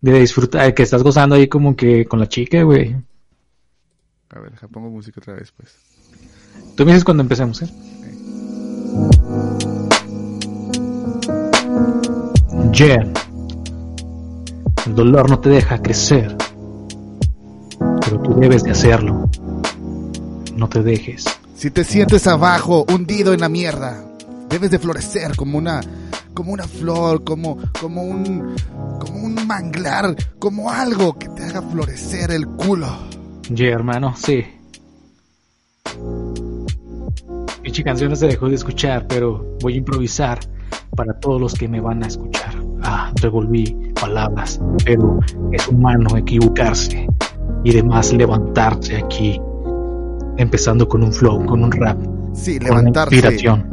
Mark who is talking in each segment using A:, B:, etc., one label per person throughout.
A: de disfrutar, que estás gozando ahí como que con la chica, güey.
B: A ver, deja, pongo música otra vez, pues.
A: Tú me dices cuando empecemos, ¿eh? Yeah. El dolor no te deja crecer, pero tú debes de hacerlo. No te dejes.
B: Si te sientes abajo, hundido en la mierda, debes de florecer como una como una flor, como como un como un manglar, como algo que te haga florecer el culo.
A: Yeah, hermano, sí. Pinche canción no se dejó de escuchar, pero voy a improvisar para todos los que me van a escuchar. Ah, revolví palabras, pero es humano equivocarse y demás levantarse aquí, empezando con un flow, con un rap.
B: Sí, levantarse,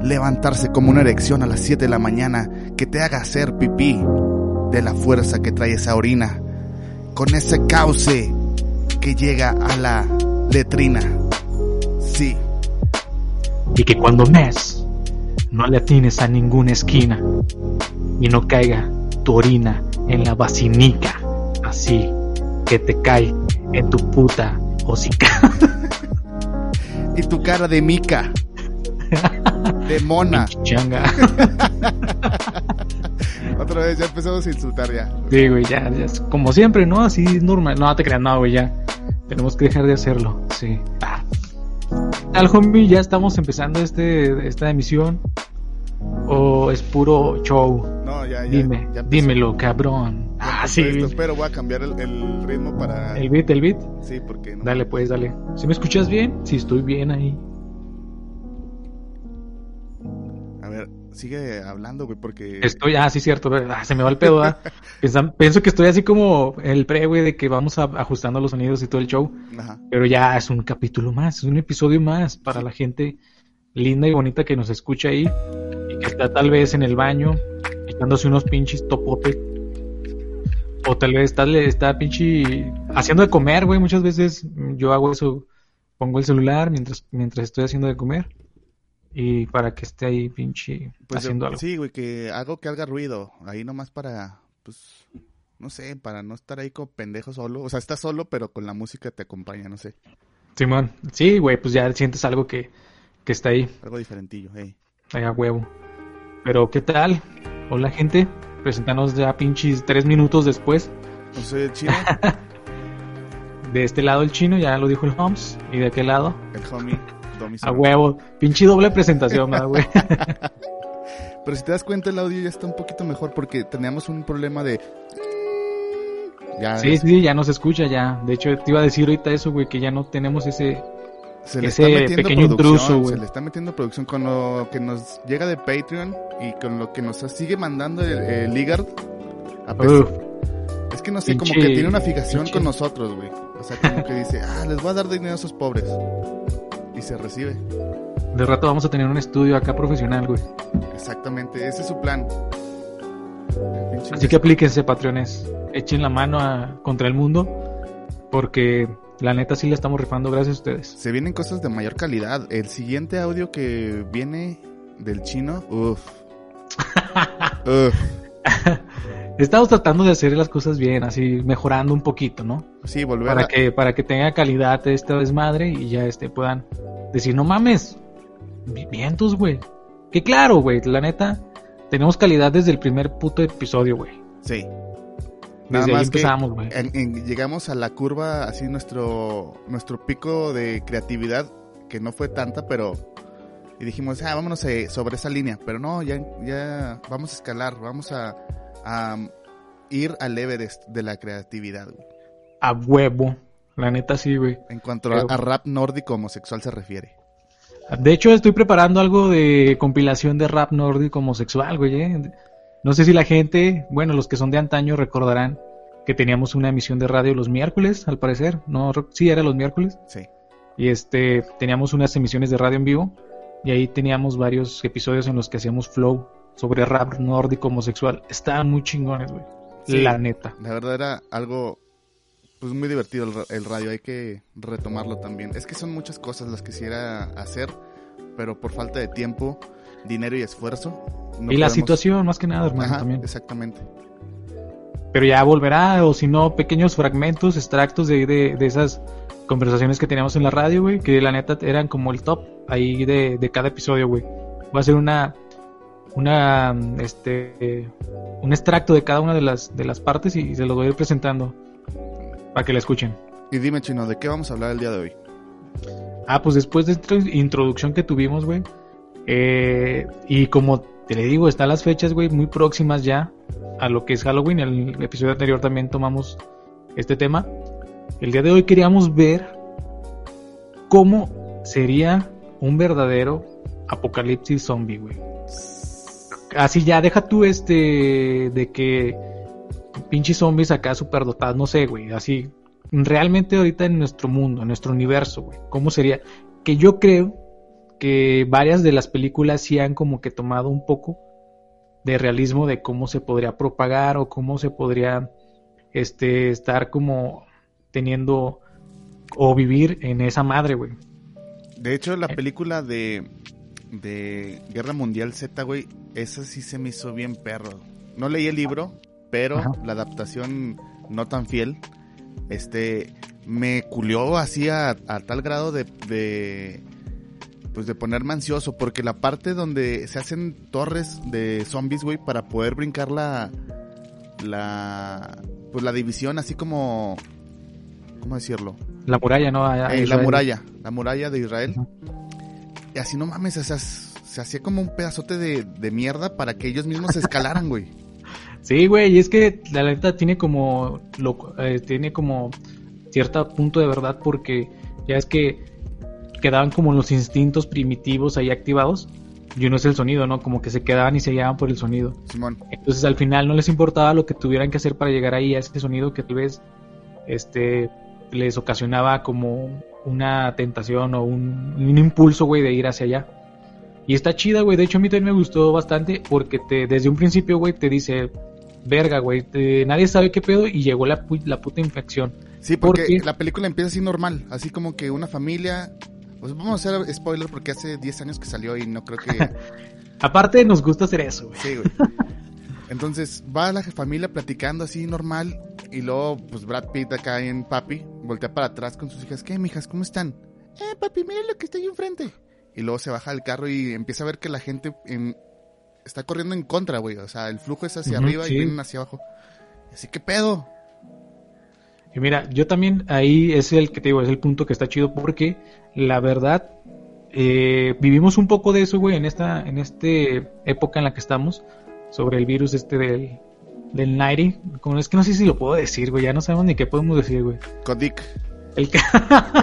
B: levantarse como una erección a las 7 de la mañana que te haga hacer pipí de la fuerza que trae esa orina, con ese cauce que llega a la letrina. Sí,
A: y que cuando mes no le atines a ninguna esquina y no caiga tu orina en la vacinica, así que te cae en tu puta hocica.
B: y tu cara de mica, de mona.
A: Changa.
B: Otra vez ya empezamos a insultar ya.
A: Sí, güey, ya, ya es como siempre, ¿no? Así es normal. No, te creas, no, güey, ya. Tenemos que dejar de hacerlo, sí. Ah. Al homie, ya estamos empezando este, esta emisión. ¿O es puro show?
B: No, ya, ya.
A: Dime,
B: ya
A: dímelo, cabrón.
B: Ya
A: Ah, sí.
B: esto, pero voy a cambiar el, el ritmo para.
A: El beat, el beat.
B: Sí, porque no.
A: Dale, pues, dale. ¿Si me escuchas bien? Sí, estoy bien ahí.
B: Sigue hablando, güey, porque.
A: Estoy, ah, sí, cierto. ah, se me va el pedo, ¿ah? Piensa- Pienso que estoy así como el pre, güey, de que vamos a- ajustando los sonidos y todo el show.
B: Ajá.
A: Pero ya es un capítulo más, es un episodio más para la gente linda y bonita que nos escucha ahí y que está tal vez en el baño echándose unos pinches topotes. O tal vez está, está pinche haciendo de comer, güey. Muchas veces yo hago eso, pongo el celular mientras, mientras estoy haciendo de comer. Y para que esté ahí pinche
B: Pues
A: haciendo algo.
B: sí, güey, que hago que haga ruido. Ahí nomás para. Pues. No sé, para no estar ahí como pendejo solo. O sea, estás solo, pero con la música te acompaña, no sé.
A: Simón, sí, güey, pues ya sientes algo que, que está ahí.
B: Algo diferentillo, hey.
A: Ahí a huevo. Pero, ¿qué tal? Hola, gente. Presentanos ya pinches tres minutos después.
B: No soy el chino,
A: De este lado el chino, ya lo dijo el Holmes. Y de aquel lado,
B: el homie,
A: A huevo. Pinche doble presentación, ¿verdad, güey.
B: Pero si te das cuenta, el audio ya está un poquito mejor porque teníamos un problema de. Ya
A: sí, sí, ya no se escucha, ya. De hecho, te iba a decir ahorita eso, güey, que ya no tenemos ese.
B: se le
A: ese
B: está metiendo
A: pequeño
B: producción.
A: intruso, güey.
B: se le está metiendo producción con lo que nos llega de Patreon y con lo que nos sigue mandando el, el Ligard. Es que no sé, como que tiene una fijación
A: pinche-
B: con nosotros, güey. O sea, como que dice, ah, les voy a dar dinero a esos pobres. Y se recibe.
A: de rato vamos a tener un estudio acá profesional, güey.
B: Exactamente, ese es su plan.
A: Así que aplíquense, patrones. Echen la mano a- contra el mundo. Porque la neta sí le estamos rifando gracias a ustedes.
B: Se vienen cosas de mayor calidad. El siguiente audio que viene del chino, uff. Uf.
A: Estamos tratando de hacer las cosas bien, así mejorando un poquito, ¿no?
B: Sí, volver
A: Para
B: a...
A: que, para que tenga calidad esta desmadre y ya este puedan decir, no mames, vi- vientos, güey. Que claro, güey, la neta, tenemos calidad desde el primer puto episodio, güey.
B: Sí.
A: Desde ahí empezamos, güey.
B: llegamos a la curva, así nuestro, nuestro pico de creatividad, que no fue tanta, pero... Y dijimos, ah, vámonos eh, sobre esa línea. Pero no, ya, ya vamos a escalar, vamos a, a ir al Everest de la creatividad. güey.
A: A huevo. La neta sí, güey.
B: En cuanto
A: Pero-
B: a, rap nórdico homosexual se refiere.
A: De hecho, estoy preparando algo de compilación de rap nórdico homosexual, güey. ¿eh? No sé si la gente, bueno, los que son de antaño recordarán que teníamos una emisión de radio los miércoles, al parecer. No, sí, era los miércoles.
B: Sí.
A: Y este, teníamos unas emisiones de radio en vivo. Y ahí teníamos varios episodios en los que hacíamos flow sobre rap nórdico homosexual. Estaban muy chingones, güey.
B: Sí.
A: La neta.
B: La verdad era algo pues muy divertido el, ra- el radio, hay que retomarlo también. Es que son muchas cosas las que quisiera hacer, pero por falta de tiempo, dinero y esfuerzo. no
A: y la situación, más que nada, hermano,
B: Ajá,
A: también.
B: exactamente.
A: pero ya volverá, o si no, pequeños fragmentos, extractos de, de, de esas conversaciones que teníamos en la radio, güey, que la neta eran como el top ahí de, de cada episodio, güey. Va a ser una, una, este, un extracto de cada una de las, de las partes y se los voy a ir presentando para que la escuchen.
B: Y dime, Chino, ¿de qué vamos a hablar el día de hoy?
A: Ah, pues después de esta introducción que tuvimos, güey, eh, y como te le digo, están las fechas, güey, muy próximas ya a lo que es Halloween. En el episodio anterior también tomamos este tema. El día de hoy queríamos ver cómo sería un verdadero apocalipsis zombie, güey. Así ya, deja tú este de que pinches zombies acá superdotados, no sé, güey, así realmente ahorita en nuestro mundo, en nuestro universo, güey, ¿cómo sería? Que yo creo que varias de las películas sí han como que tomado un poco de realismo de cómo se podría propagar o cómo se podría este estar como teniendo o vivir en esa madre, güey.
B: De hecho, la película de, de Guerra Mundial Z, güey, esa sí se me hizo bien perro. No leí el libro, pero la adaptación no tan fiel, este, me culió así a, tal grado de, de, pues de ponerme ansioso, porque la parte donde se hacen torres de zombies, güey, para poder brincar la, la, pues la división, así como, ¿cómo decirlo?
A: La muralla, ¿no?
B: Eh, la muralla, la muralla de Israel. Y así no mames, o sea, se hacía como un pedazote de, de mierda para que ellos mismos se escalaran, güey.
A: Sí, güey, y es que la neta tiene como, lo, eh, tiene como cierto punto de verdad porque ya es que quedaban como los instintos primitivos ahí activados y uno es el sonido, ¿no? Como que se quedaban y se guiaban por el sonido.
B: Simón.
A: Entonces al final no les importaba lo que tuvieran que hacer para llegar ahí a ese sonido que tal vez este les ocasionaba como una tentación o un, un impulso, güey, de ir hacia allá. Y está chida, güey. De hecho, a mí también me gustó bastante porque te, desde un principio, güey, te dice, verga, güey, nadie sabe qué pedo y llegó la, la puta infección.
B: Sí, porque, la película empieza así normal, así como que una familia... Pues vamos a hacer spoiler porque hace 10 años que salió y no creo que...
A: Aparte nos gusta hacer eso, güey.
B: Sí, güey. Entonces va la familia platicando así normal y luego pues Brad Pitt acá en papi voltea para atrás con sus hijas. ¿Qué, mijas? ¿Cómo están? Eh, papi, mira lo que está ahí enfrente. Y luego se baja del carro y empieza a ver que la gente en, está corriendo en contra, güey. O sea, el flujo es hacia arriba y vienen hacia abajo. Así que pedo.
A: Y mira, yo también ahí es el que te digo, es el punto que está chido porque la verdad eh, vivimos un poco de eso, güey, en esta en este época en la que estamos sobre el virus este del del 90. Como es que no sé si lo puedo decir, güey, ya no sabemos ni qué podemos decir, güey.
B: Codic.
A: El,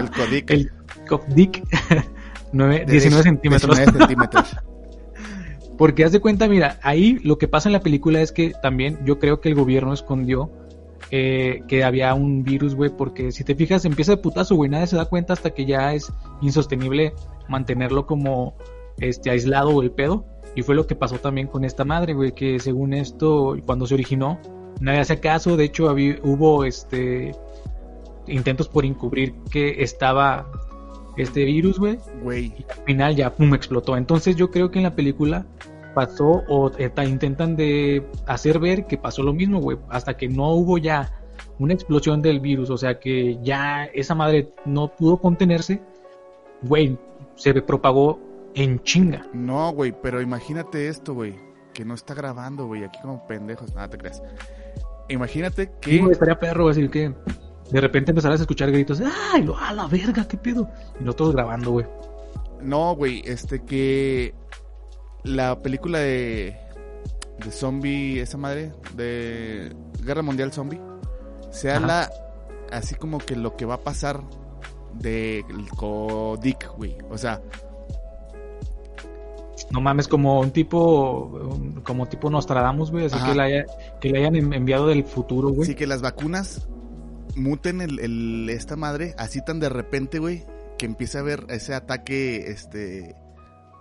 B: el Codic.
A: El Codic. 19 centímetros.
B: 19 centímetros.
A: Porque haz de cuenta, mira, ahí lo que pasa en la película es que también yo creo que el gobierno escondió eh, que había un virus, güey, porque si te fijas empieza de putazo, güey, nadie se da cuenta hasta que ya es insostenible mantenerlo como este aislado el pedo. Y fue lo que pasó también con esta madre, güey, que según esto, cuando se originó, nadie hace caso, de hecho hubo este intentos por encubrir que estaba este virus, güey. Y al final ya, pum, explotó. Entonces yo creo que en la película pasó o intentan de hacer ver que pasó lo mismo, güey. Hasta que no hubo ya una explosión del virus. O sea que ya esa madre no pudo contenerse. Güey, se propagó en chinga.
B: No, güey, pero imagínate esto, güey. Que no está grabando, güey. Aquí como pendejos. Nada te creas. Imagínate que...
A: Sí, estaría perro decir que de repente empezarás a escuchar gritos, ¡ay, lo a la verga, qué pedo! Y nosotros grabando, güey.
B: No, güey, este que la película de de zombie, esa madre de Guerra Mundial Zombie, sea la así como que lo que va a pasar de Codic, güey. O sea,
A: no mames, como un tipo, como tipo Nostradamus, güey, así que le, que le hayan enviado del futuro, güey.
B: Sí, que las vacunas muten el, esta madre así tan de repente, güey, que empiece a haber ese ataque, este,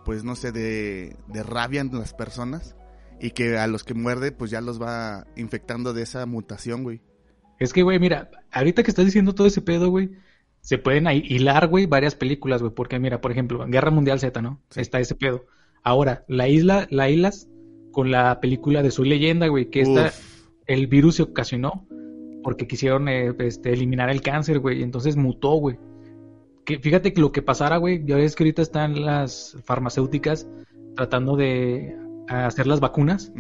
B: pues no sé, de, de rabia en las personas y que a los que muerde, pues ya los va infectando de esa mutación, güey.
A: Es que, güey, mira, ahorita que estás diciendo todo ese pedo, güey, se pueden hilar, güey, varias películas, güey, porque mira, por ejemplo, Guerra Mundial Z, ¿no? Está ese pedo. Ahora, la isla, la islas con la película de Soy Leyenda, güey, que esta el virus se ocasionó porque quisieron eh, este, eliminar el cáncer, güey, y entonces mutó, güey. Que, fíjate que lo que pasara, güey, ya ves que ahorita están las farmacéuticas tratando de hacer las vacunas.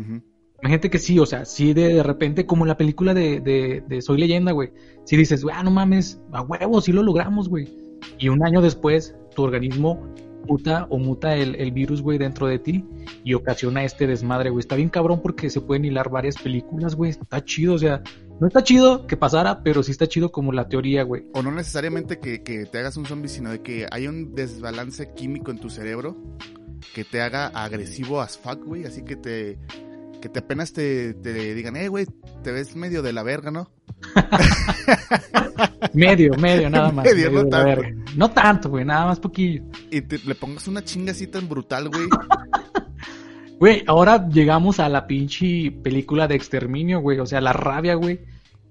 A: Imagínate que sí, o sea, sí de, repente, como en la película de, de, Soy Leyenda, güey, si dices, güey, ah, no mames, a huevo, sí lo logramos, güey. Y un año después, tu organismo muta o muta el, el virus, güey, dentro de ti y ocasiona este desmadre, güey. Está bien cabrón porque se pueden hilar varias películas, güey. Está chido, o sea, no está chido que pasara, pero sí está chido como la teoría, güey.
B: O no necesariamente que, que te hagas un zombie, sino de que hay un desbalance químico en tu cerebro que te haga agresivo as fuck, güey. Así que te que te apenas te, te digan, eh, güey, te ves medio de la verga, ¿no?
A: medio, medio, nada más. Medio, no, tanto. No tanto. güey, nada más poquillo.
B: Y le pongas una chinga así tan brutal, güey.
A: Güey, ahora llegamos a la pinche película de exterminio, güey. O sea, la rabia, güey.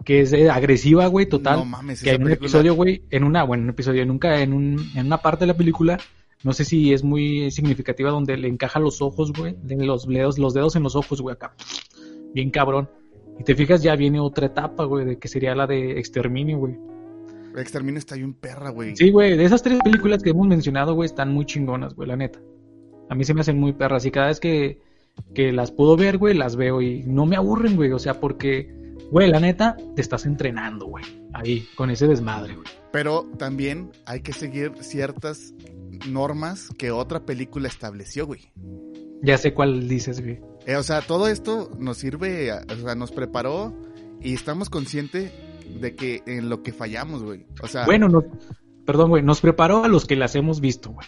A: Que es eh, agresiva, güey, total. No mames, que en un episodio, güey, en una, bueno, en un episodio, nunca, en, un, en una parte de la película, no sé si es muy significativa donde le encaja los ojos, güey, los dedos, los dedos en los ojos, güey, acá. Bien cabrón. Y te fijas, ya viene otra etapa, güey, de que sería la de exterminio, güey.
B: Exterminio está bien perra, güey.
A: Sí, güey, de esas tres películas que hemos mencionado, güey, están muy chingonas, güey, la neta. A mí se me hacen muy perras y cada vez que, que las puedo ver, güey, las veo y no me aburren, güey, o sea, porque, güey, la neta, te estás entrenando, güey, ahí, con ese desmadre, güey.
B: Pero también hay que seguir ciertas normas que otra película estableció, güey.
A: Ya sé cuál dices, güey.
B: Eh, o sea, todo esto nos sirve, o sea, nos preparó y estamos conscientes de que en lo que fallamos, güey. O sea.
A: Bueno, no, perdón, güey, nos preparó a los que las hemos visto, güey.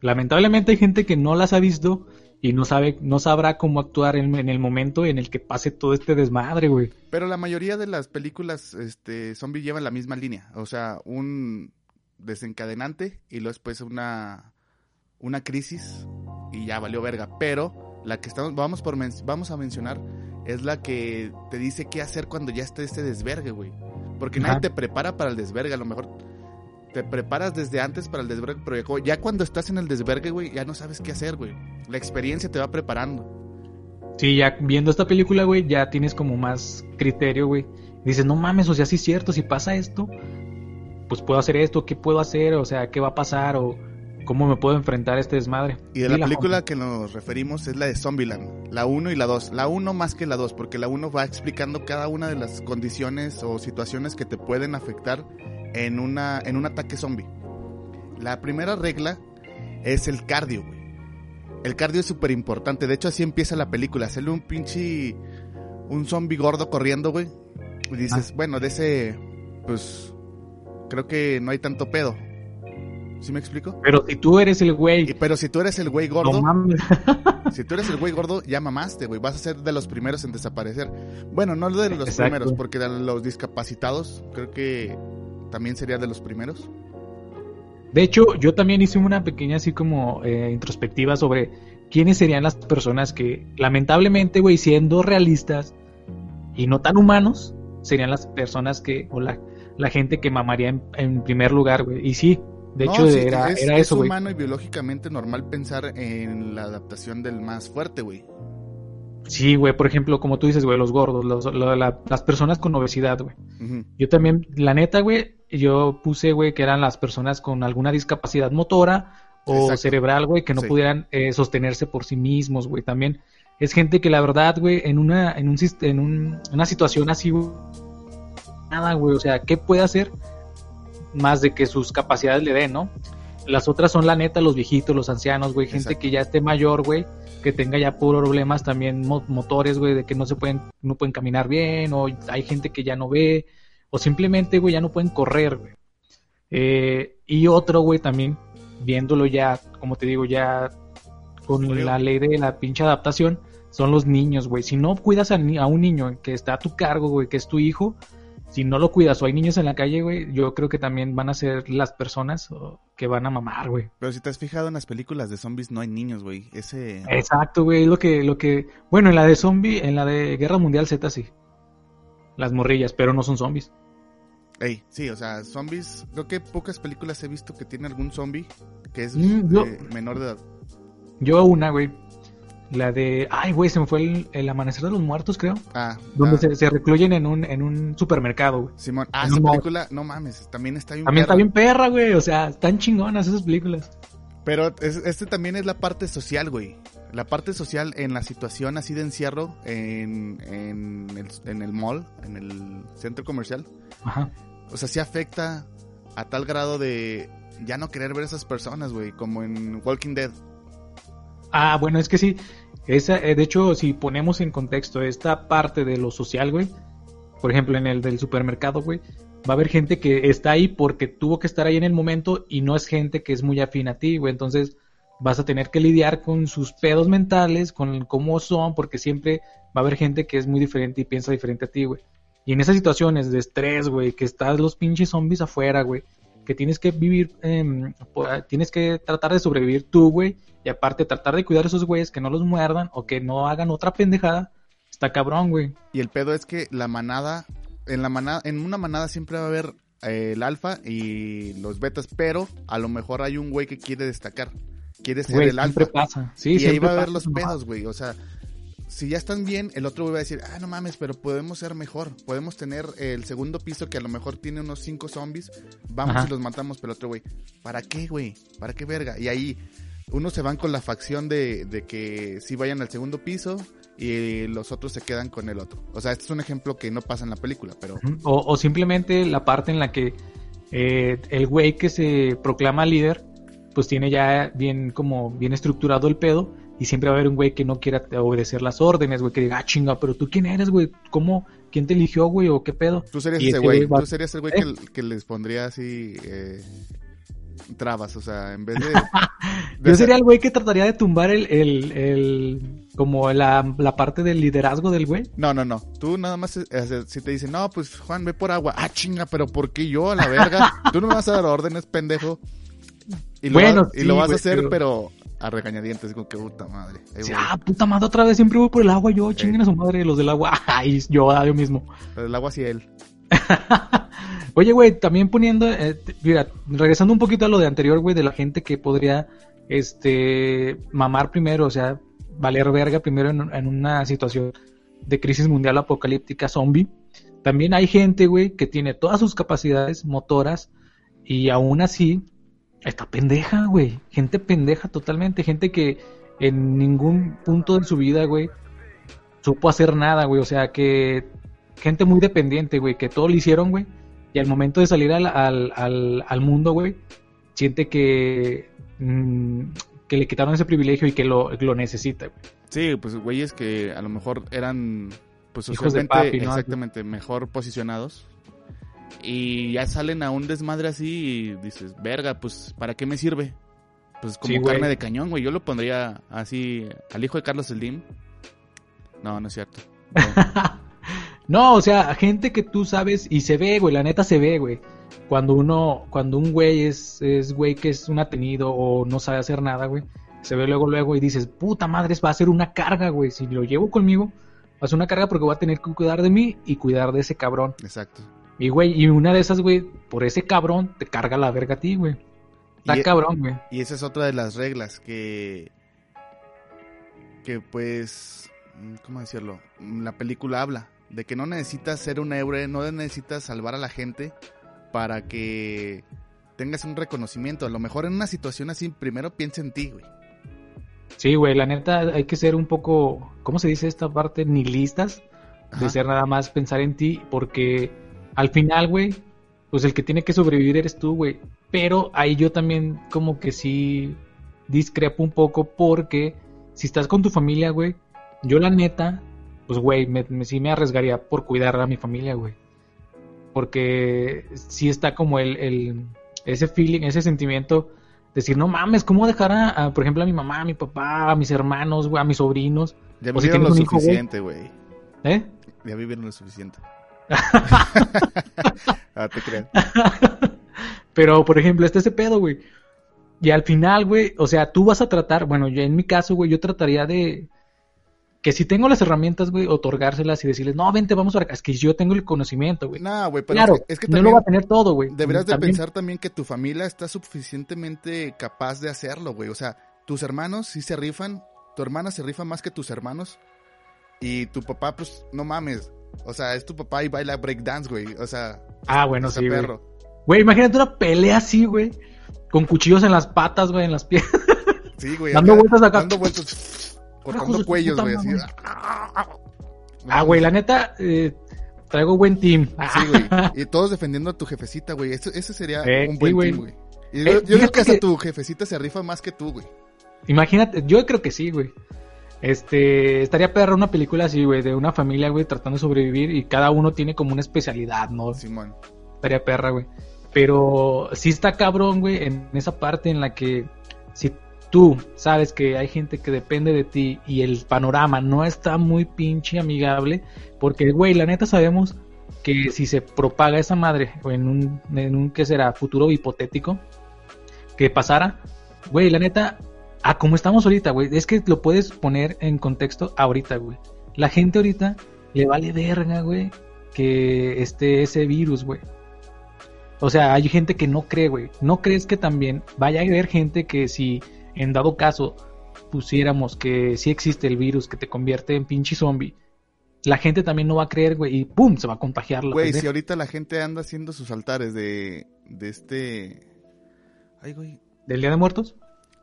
A: Lamentablemente hay gente que no las ha visto y no sabe, no sabrá cómo actuar en, en, el momento en el que pase todo este desmadre, güey.
B: Pero la mayoría de las películas, este, zombie llevan la misma línea. O sea, un desencadenante y luego después una, una crisis y ya valió verga. Pero la que estamos, vamos, por vamos a mencionar es la que te dice qué hacer cuando ya esté este desvergue, güey. Porque nadie te prepara para el desvergue, a lo mejor te preparas desde antes para el desvergue, pero ya cuando estás en el desvergue, güey, ya no sabes qué hacer, güey. La experiencia te va preparando.
A: Sí, ya viendo esta película, güey, ya tienes como más criterio, güey. Dices, no mames, o sea, sí es cierto, si pasa esto, pues puedo hacer esto, ¿qué puedo hacer? O sea, ¿qué va a pasar? O cómo me puedo enfrentar a este desmadre.
B: Y de la, película que nos referimos es la de Zombieland, la 1 y la 2. La 1 más que la 2, porque la 1 va explicando cada una de las condiciones o situaciones que te pueden afectar en, una, en un ataque zombie. La primera regla es el cardio, güey. El cardio es súper importante. De hecho, así empieza la película. Hacerle un pinche. Un zombie gordo corriendo, güey. Y dices, ah. bueno, de ese. Pues creo que no hay tanto pedo. ¿Sí me explico?
A: Pero si tú eres el güey.
B: Pero si tú eres el güey gordo. si tú eres el güey gordo, ya mamaste, güey. Vas a ser de los primeros en desaparecer. Bueno, no de los primeros, porque de los discapacitados, creo que también sería de los primeros.
A: De hecho, yo también hice una pequeña así como eh, introspectiva sobre quiénes serían las personas que, lamentablemente, güey, siendo realistas y no tan humanos, serían las personas que, o la, la gente que mamaría en, primer lugar, güey. Y sí, de hecho era, era eso,
B: güey. Es humano y biológicamente normal pensar en la adaptación del más fuerte, güey.
A: Sí, güey, por ejemplo, como tú dices, güey, los gordos, las personas con obesidad, güey. Yo también, la neta, güey, yo puse, güey, que eran las personas con alguna discapacidad motora o cerebral, güey, que no pudieran eh, sostenerse por sí mismos, güey. También es gente que la verdad, güey, en una, en un, en un, una situación así, güey, nada, güey. O sea, ¿qué puede hacer más de que sus capacidades le den, no? Las otras son la neta, los viejitos, los ancianos, güey, gente que ya esté mayor, güey, que tenga ya problemas también motores, güey, de que no se pueden, no pueden caminar bien, o hay gente que ya no ve, o simplemente, güey, ya no pueden correr, güey. Eh, y otro, güey, también, viéndolo ya, como te digo, ya con la ley de la pinche adaptación, son los niños, güey. Si no cuidas a, a, un niño que está a tu cargo, güey, que es tu hijo, si no lo cuidas o hay niños en la calle, güey, yo creo que también van a ser las personas que van a mamar, güey.
B: Pero si te has fijado en las películas de zombies, no hay niños, güey. Ese...
A: Exacto, güey, lo que, lo que... Bueno, en la de zombie, en la de Guerra Mundial Z sí. Las morrillas, pero no son zombies.
B: Ey, sí, o sea, zombies, creo que pocas películas he visto que tiene algún zombie que es mm, menor de edad.
A: Yo una, güey. La de. Ay, güey, se me fue el, el Amanecer de los Muertos, creo.
B: Ah,
A: Donde
B: ah,
A: se, se recluyen en un, en un supermercado, güey.
B: Simón. Ah, esa película, no mames, también está bien.
A: También está
B: perra.
A: bien perra, güey. O sea, están chingonas esas películas.
B: Pero es- este también es la parte social, güey. La parte social en la situación así de encierro en, en, el, en el mall, en el centro comercial.
A: Ajá.
B: O sea, sí afecta a tal grado de ya no querer ver a esas personas, güey. Como en Walking Dead.
A: Ah, bueno, es que sí. Esa, eh, de hecho, si ponemos en contexto esta parte de lo social, güey, por ejemplo, en el del supermercado, güey, va a haber gente que está ahí porque tuvo que estar ahí en el momento y no es gente que es muy afín a ti, güey. Entonces vas a tener que lidiar con sus pedos mentales, con cómo son, porque siempre va a haber gente que es muy diferente y piensa diferente a ti, güey. Y en esas situaciones de estrés, güey, que estás los pinches zombies afuera, güey, que tienes que vivir, em, po- tienes que tratar de sobrevivir tú, güey, y aparte tratar de cuidar a esos güeyes que no los muerdan o que no hagan otra pendejada, está cabrón, güey.
B: Y el pedo es que la manada, en la manada, en una manada siempre va a haber eh, el alfa y los betas, pero a lo mejor hay un güey que quiere destacar, quiere ser
A: Güey,
B: el
A: siempre
B: alfa.
A: pasa. Sí,
B: y ahí va a haber
A: pasa
B: los pedos, güey. O sea, si ya están bien, el otro güey va a decir, ah, no mames, pero podemos ser mejor. Podemos tener el segundo piso que a lo mejor tiene unos cinco zombies. Vamos
A: Ajá.
B: y los matamos, pero el otro güey, ¿para qué, güey? ¿Para qué verga? Y ahí unos se van con la facción de, de que sí vayan al segundo piso y los otros se quedan con el otro. O sea, este es un ejemplo que no pasa en la película, pero...
A: O simplemente la parte en la que eh, el güey que se proclama líder, pues tiene ya bien como bien estructurado el pedo y siempre va a haber un güey que no quiera obedecer las órdenes, güey, que diga, ah, chinga, pero tú quién eres, güey, ¿cómo? ¿Quién te eligió, güey? ¿O qué pedo?
B: Tú serías
A: Y
B: ese güey,
A: va-
B: tú serías el güey
A: ¿Eh?
B: que, que les pondría así eh, trabas, o sea, en vez de... de
A: Yo
B: hacer-
A: sería el güey que trataría de tumbar el, el, el como la, la parte del liderazgo del güey.
B: No, no, no. Tú nada más, eh, si te dicen, no, pues Juan, ve por agua. Ah, chinga, pero ¿por qué yo a la verga? Tú no me vas a dar órdenes, pendejo. Y lo,
A: Bueno,
B: vas, y
A: sí,
B: lo vas a hacer,
A: pero-
B: pero... a regañadientes, como que puta madre.
A: Sí, ah, puta madre, otra vez siempre voy por el agua yo, chinguen a su madre los del agua. Ay, yo, ah, yo mismo.
B: El agua hacia él.
A: Oye, güey, también poniendo, eh, mira, regresando un poquito a lo de anterior, güey, de la gente que podría, este, mamar primero, o sea, valer verga primero en, en una situación de crisis mundial apocalíptica zombie. También hay gente, güey, que tiene todas sus capacidades motoras y aún así está pendeja, güey. Gente pendeja totalmente, gente que en ningún punto de su vida, güey, supo hacer nada, güey. O sea, que gente muy dependiente, güey, que todo lo hicieron, güey. Y al momento de salir al, al, al, al mundo, güey, siente que, mm, que le quitaron ese privilegio y que lo, lo necesita, güey.
B: Sí, pues güeyes que a lo mejor eran pues
A: Hijos de papi, ¿no?
B: exactamente mejor posicionados y ya salen a un desmadre así y dices, "Verga, pues ¿para qué me sirve?" Pues como
A: Sí,
B: carne de cañón, güey. Yo lo pondría así al hijo de Carlos Slim. No, no es cierto. No.
A: No, o sea, gente que tú sabes y se ve, güey, la neta se ve, güey. Cuando uno, cuando un güey es, es güey que es un atenido o no sabe hacer nada, güey, se ve luego, luego y dices, puta madre, va a ser una carga, güey. Si lo llevo conmigo, va a ser una carga porque voy a tener que cuidar de mí y cuidar de ese cabrón.
B: Exacto.
A: Y, güey, y una de esas, güey, por ese cabrón te carga la verga a ti, güey. Está
B: Y-
A: cabrón, güey.
B: Y esa es otra de las reglas que que pues ¿cómo decirlo? La película habla de que no necesitas ser un héroe, no necesitas salvar a la gente para que tengas un reconocimiento. A lo mejor en una situación así, primero piensa en ti, güey.
A: Sí, güey, la neta hay que ser un poco, ¿cómo se dice esta parte? Nihilistas. de
B: Ajá.
A: ser nada más pensar en ti, porque al final, güey, pues el que tiene que sobrevivir eres tú, güey. Pero ahí yo también como que sí discrepo un poco porque si estás con tu familia, güey, yo la neta, pues, güey, me, me- sí me arriesgaría por cuidar a mi familia, güey. Porque sí está como el, el- ese feeling, ese sentimiento, decir, no mames, ¿cómo dejar a, a, por ejemplo, a mi mamá, a mi papá, a mis hermanos, güey, a mis sobrinos?
B: Ya
A: O si
B: vivieron lo
A: hijo,
B: suficiente, güey.
A: ¿Eh?
B: Ya vivieron lo suficiente. ah, te creas.
A: Pero, por ejemplo, este ese pedo, güey. Y al final, güey, o sea, tú vas a tratar, bueno, yo en mi caso, güey, yo trataría de que si tengo las herramientas, güey, otorgárselas y decirles, no, vente, vamos acá. Es que yo tengo el conocimiento, güey.
B: No, güey, pero
A: claro,
B: es que, es que
A: no lo va a tener todo, güey.
B: deberías de pensar también que tu familia está suficientemente capaz de hacerlo, güey. O sea, tus hermanos sí se rifan tu hermana se rifa más que tus hermanos y tu papá, pues, no mames. O sea, es tu papá y baila breakdance, güey. O sea,
A: Ah, bueno, sí, güey.
B: perro.
A: Güey, imagínate una pelea así, güey. Con cuchillos en las patas, güey, en las piernas.
B: Sí, güey.
A: Dando vueltas acá.
B: Dando vueltas. Cortando cuellos, güey. Así.
A: madre. Ah, güey, la neta, eh, traigo buen team.
B: Sí, güey. Y todos defendiendo a tu jefecita, güey. Eso- Ese sería
A: Eh,
B: un
A: sí,
B: buen
A: güey.
B: team, güey. Y
A: Eh,
B: yo, creo que hasta tu jefecita se rifa más que tú, güey.
A: Imagínate, yo creo que sí, güey. Este, estaría perra una película así, güey, de una familia, güey, tratando de sobrevivir y cada uno tiene como una especialidad, ¿no?
B: Simón.
A: Estaría perra, güey. Pero sí está cabrón, güey, en esa parte en la que si tú sabes que hay gente que depende de ti y el panorama no está muy pinche amigable, porque, güey, la neta sabemos que si se propaga esa madre en un, en un, ¿qué será? Futuro hipotético, que pasara, güey, la neta, a como estamos ahorita, güey, es que lo puedes poner en contexto ahorita, güey. La gente ahorita le vale verga, güey, que esté ese virus, güey. O sea, hay gente que no cree, güey. ¿No crees que también vaya a haber gente que si en dado caso pusiéramos que sí existe el virus que te convierte en pinche zombie, la gente también no va a creer, güey, y ¡pum! se va a contagiar la
B: Güey, si ahorita la gente anda haciendo sus altares de, de este... Ay, güey.
A: ¿Del Día de Muertos?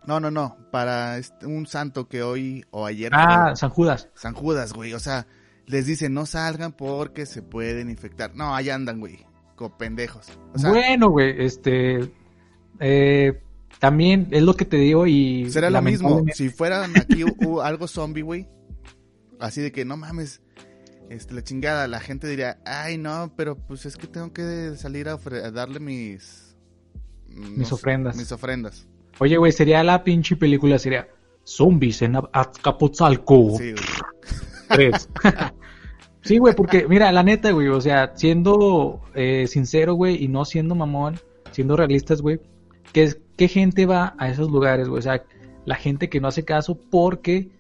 B: No, no, no. Para este- un santo que hoy o ayer...
A: Ah,
B: fue
A: San Judas.
B: San Judas, güey. O sea, les dicen no salgan porque se pueden infectar. No, ahí andan, güey. Como pendejos. O sea,
A: bueno, güey, este... eh, también es lo que te digo y...
B: será lo mismo. Si fueran aquí u- u- algo zombie, güey. Así de que no mames. Este, la chingada, la gente diría, ay no, pero pues es que tengo que salir a, a darle mis...
A: Mis ofrendas.
B: Mis ofrendas.
A: Oye, güey, sería la pinche película, sería... Zombies en Azcapotzalco.
B: Sí, güey.
A: Tres. sí, güey, porque, mira, la neta, güey, o sea, siendo eh, sincero, güey, y no siendo mamón, siendo realistas, güey, ¿qué, ¿qué gente va a esos lugares, güey? O sea, la gente que no hace caso porque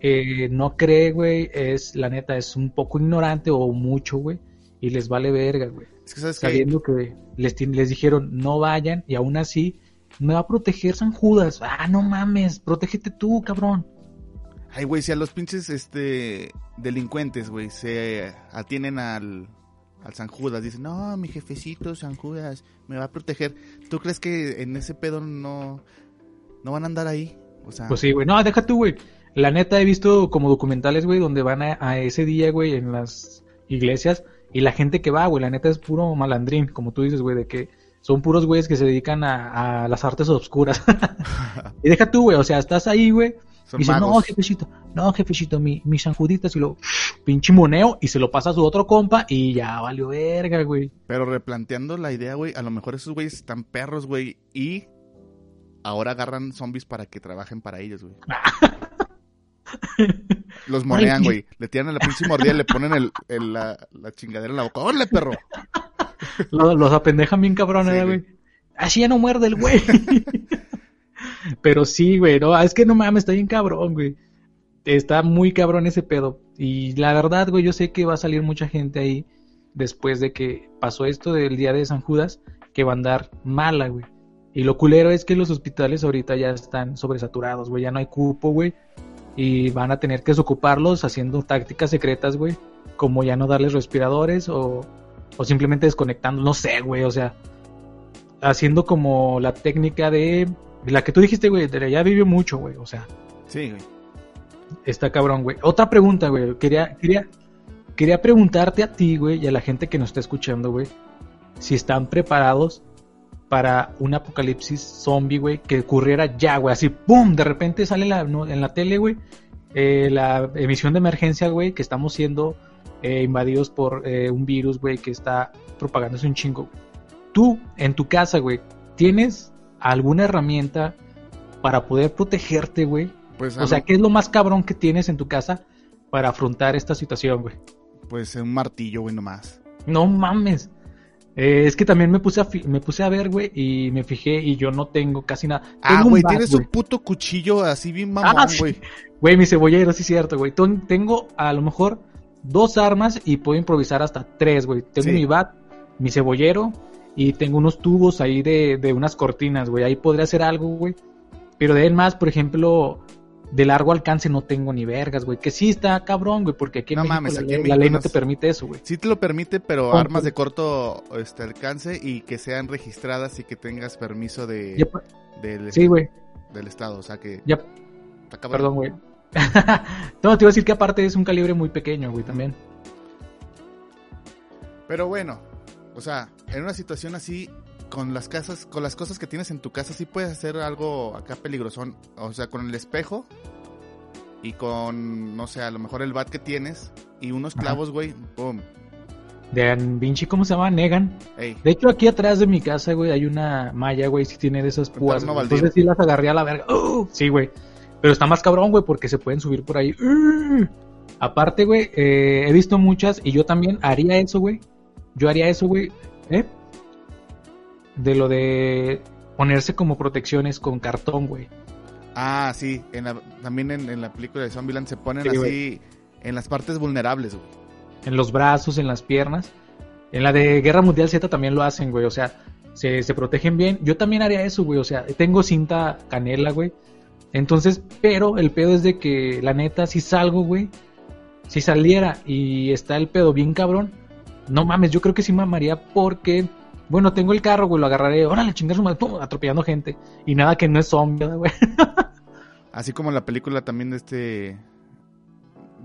A: eh, no cree, güey, es, la neta, es un poco ignorante o mucho, güey, y les vale verga, güey.
B: Es que sabes que...
A: Sabiendo que les, les dijeron no vayan y aún así me va a proteger San Judas. Ah, no mames, protégete tú, cabrón.
B: Ay, güey, si a los pinches este delincuentes, güey, se atienen al, al San Judas, dicen, no, mi jefecito San Judas me va a proteger. ¿Tú crees que en ese pedo no, no van a andar ahí? O sea,
A: Pues sí, güey. No, deja tú, güey. La neta he visto como documentales, güey, donde van a, a ese día, güey, en las iglesias y la gente que va, güey, la neta es puro malandrín, como tú dices, güey, de que son puros güeyes que se dedican a, a las artes oscuras. y deja tú, güey, o sea, estás ahí, güey,
B: son
A: y dices, no, jefecito, no, jefecito, mi, mi San Juditas, y lo pinche moneo y se lo pasa a su otro compa y ya valió verga, güey.
B: Pero replanteando la idea, güey, a lo mejor esos güeyes están perros, güey, y ahora agarran zombies para que trabajen para ellos, güey. Los monean, güey. Le tiran a la pinche mordida y le ponen el, el- la, la chingadera en la boca. ¡Órale, perro!
A: Los, los apendejan bien cabrón,
B: Sí,
A: ¿eh,
B: güey.
A: güey. Así ya no muerde el güey. Pero sí, güey, no, es que no mames, está bien cabrón, güey. Está muy cabrón ese pedo. Y la verdad, güey, yo sé que va a salir mucha gente ahí después de que pasó esto del día de San Judas, que va a andar mala, güey. Y lo culero es que los hospitales ahorita ya están sobresaturados, güey, ya no hay cupo, güey. Y van a tener que desocuparlos haciendo tácticas secretas, güey. Como ya no darles respiradores o, o simplemente desconectando, no sé, güey, o sea, haciendo como la técnica de la que tú dijiste, güey, de ya vivió mucho, güey, o sea,
B: Sí, güey.
A: está cabrón, güey. Otra pregunta, güey, quería, quería, quería preguntarte a ti, güey, y a la gente que nos está escuchando, güey, si están preparados para un apocalipsis zombie, güey, que ocurriera ya, güey, así, ¡pum! De repente sale la, no, en la tele, güey, eh, la emisión de emergencia, güey, que estamos siendo eh, invadidos por eh, un virus, güey, que está propagándose un chingo. Tú, en tu casa, güey, ¿tienes alguna herramienta para poder protegerte, güey?
B: Pues,
A: O sea, ¿qué es lo más cabrón que tienes en tu casa para afrontar esta situación, güey?
B: pues un martillo, güey, nomás.
A: No mames. Eh, es que también me puse a me puse a ver, güey, y me fijé y yo no tengo casi nada.
B: Ah, güey, tienes un puto cuchillo así bien mamón,
A: Ah, sí.
B: güey.
A: Güey, mi cebollero, sí es cierto, güey. Tengo a lo mejor dos armas y puedo improvisar hasta tres, güey. Tengo
B: Sí.
A: mi bat, mi cebollero y tengo unos tubos ahí de, de unas cortinas, güey. Ahí podría hacer algo, güey. Pero de ahí en más, por ejemplo, de largo alcance no tengo ni vergas, güey. Que sí está cabrón, güey, porque aquí en
B: No
A: México
B: mames,
A: la,
B: aquí
A: ley,
B: en
A: la ley
B: no
A: te permite eso, güey.
B: Sí te lo permite, pero armas de corto este, alcance y que sean registradas y que tengas permiso de,
A: Ya
B: del,
A: Sí, güey.
B: del estado. O sea que...
A: Ya, perdón, güey. no, te iba a decir que aparte es un calibre muy pequeño, güey, también.
B: Pero bueno, o sea, en una situación así, con las casas, con las cosas que tienes en tu casa, sí puedes hacer algo acá peligrosón. O sea, con el espejo y con, no sé, a lo mejor el bat que tienes y unos clavos, güey, pum.
A: De Vinci, ¿cómo se llama? Negan.
B: Ey,
A: De hecho, aquí atrás de mi casa, güey, hay una malla, güey, si tiene de esas púas. Entonces sí las agarré a la verga. ¡Uh! Sí, güey. Pero está más cabrón, güey, porque se pueden subir por ahí. ¡Uh! Aparte, güey, eh, he visto muchas y yo también haría eso, güey. Yo haría eso, güey. ¿Eh? De lo de ponerse como protecciones con cartón, güey.
B: Ah, sí, en la- también en, en la película de Zombieland se ponen
A: Sí,
B: así en las partes vulnerables, güey.
A: en los brazos, en las piernas. En la de Guerra Mundial Z también lo hacen, güey. O sea, se, se protegen bien. Yo también haría eso, güey. O sea, tengo cinta canela, güey. Entonces, pero el pedo es de que, la neta, si salgo, güey. Si saliera y está el pedo bien cabrón. No mames, yo creo que sí mamaría porque... Bueno, tengo el carro, güey, lo agarraré. Órale, chingar su madre, pum, atropellando gente. Y nada que no es zombie, güey.
B: Así como la película también de este...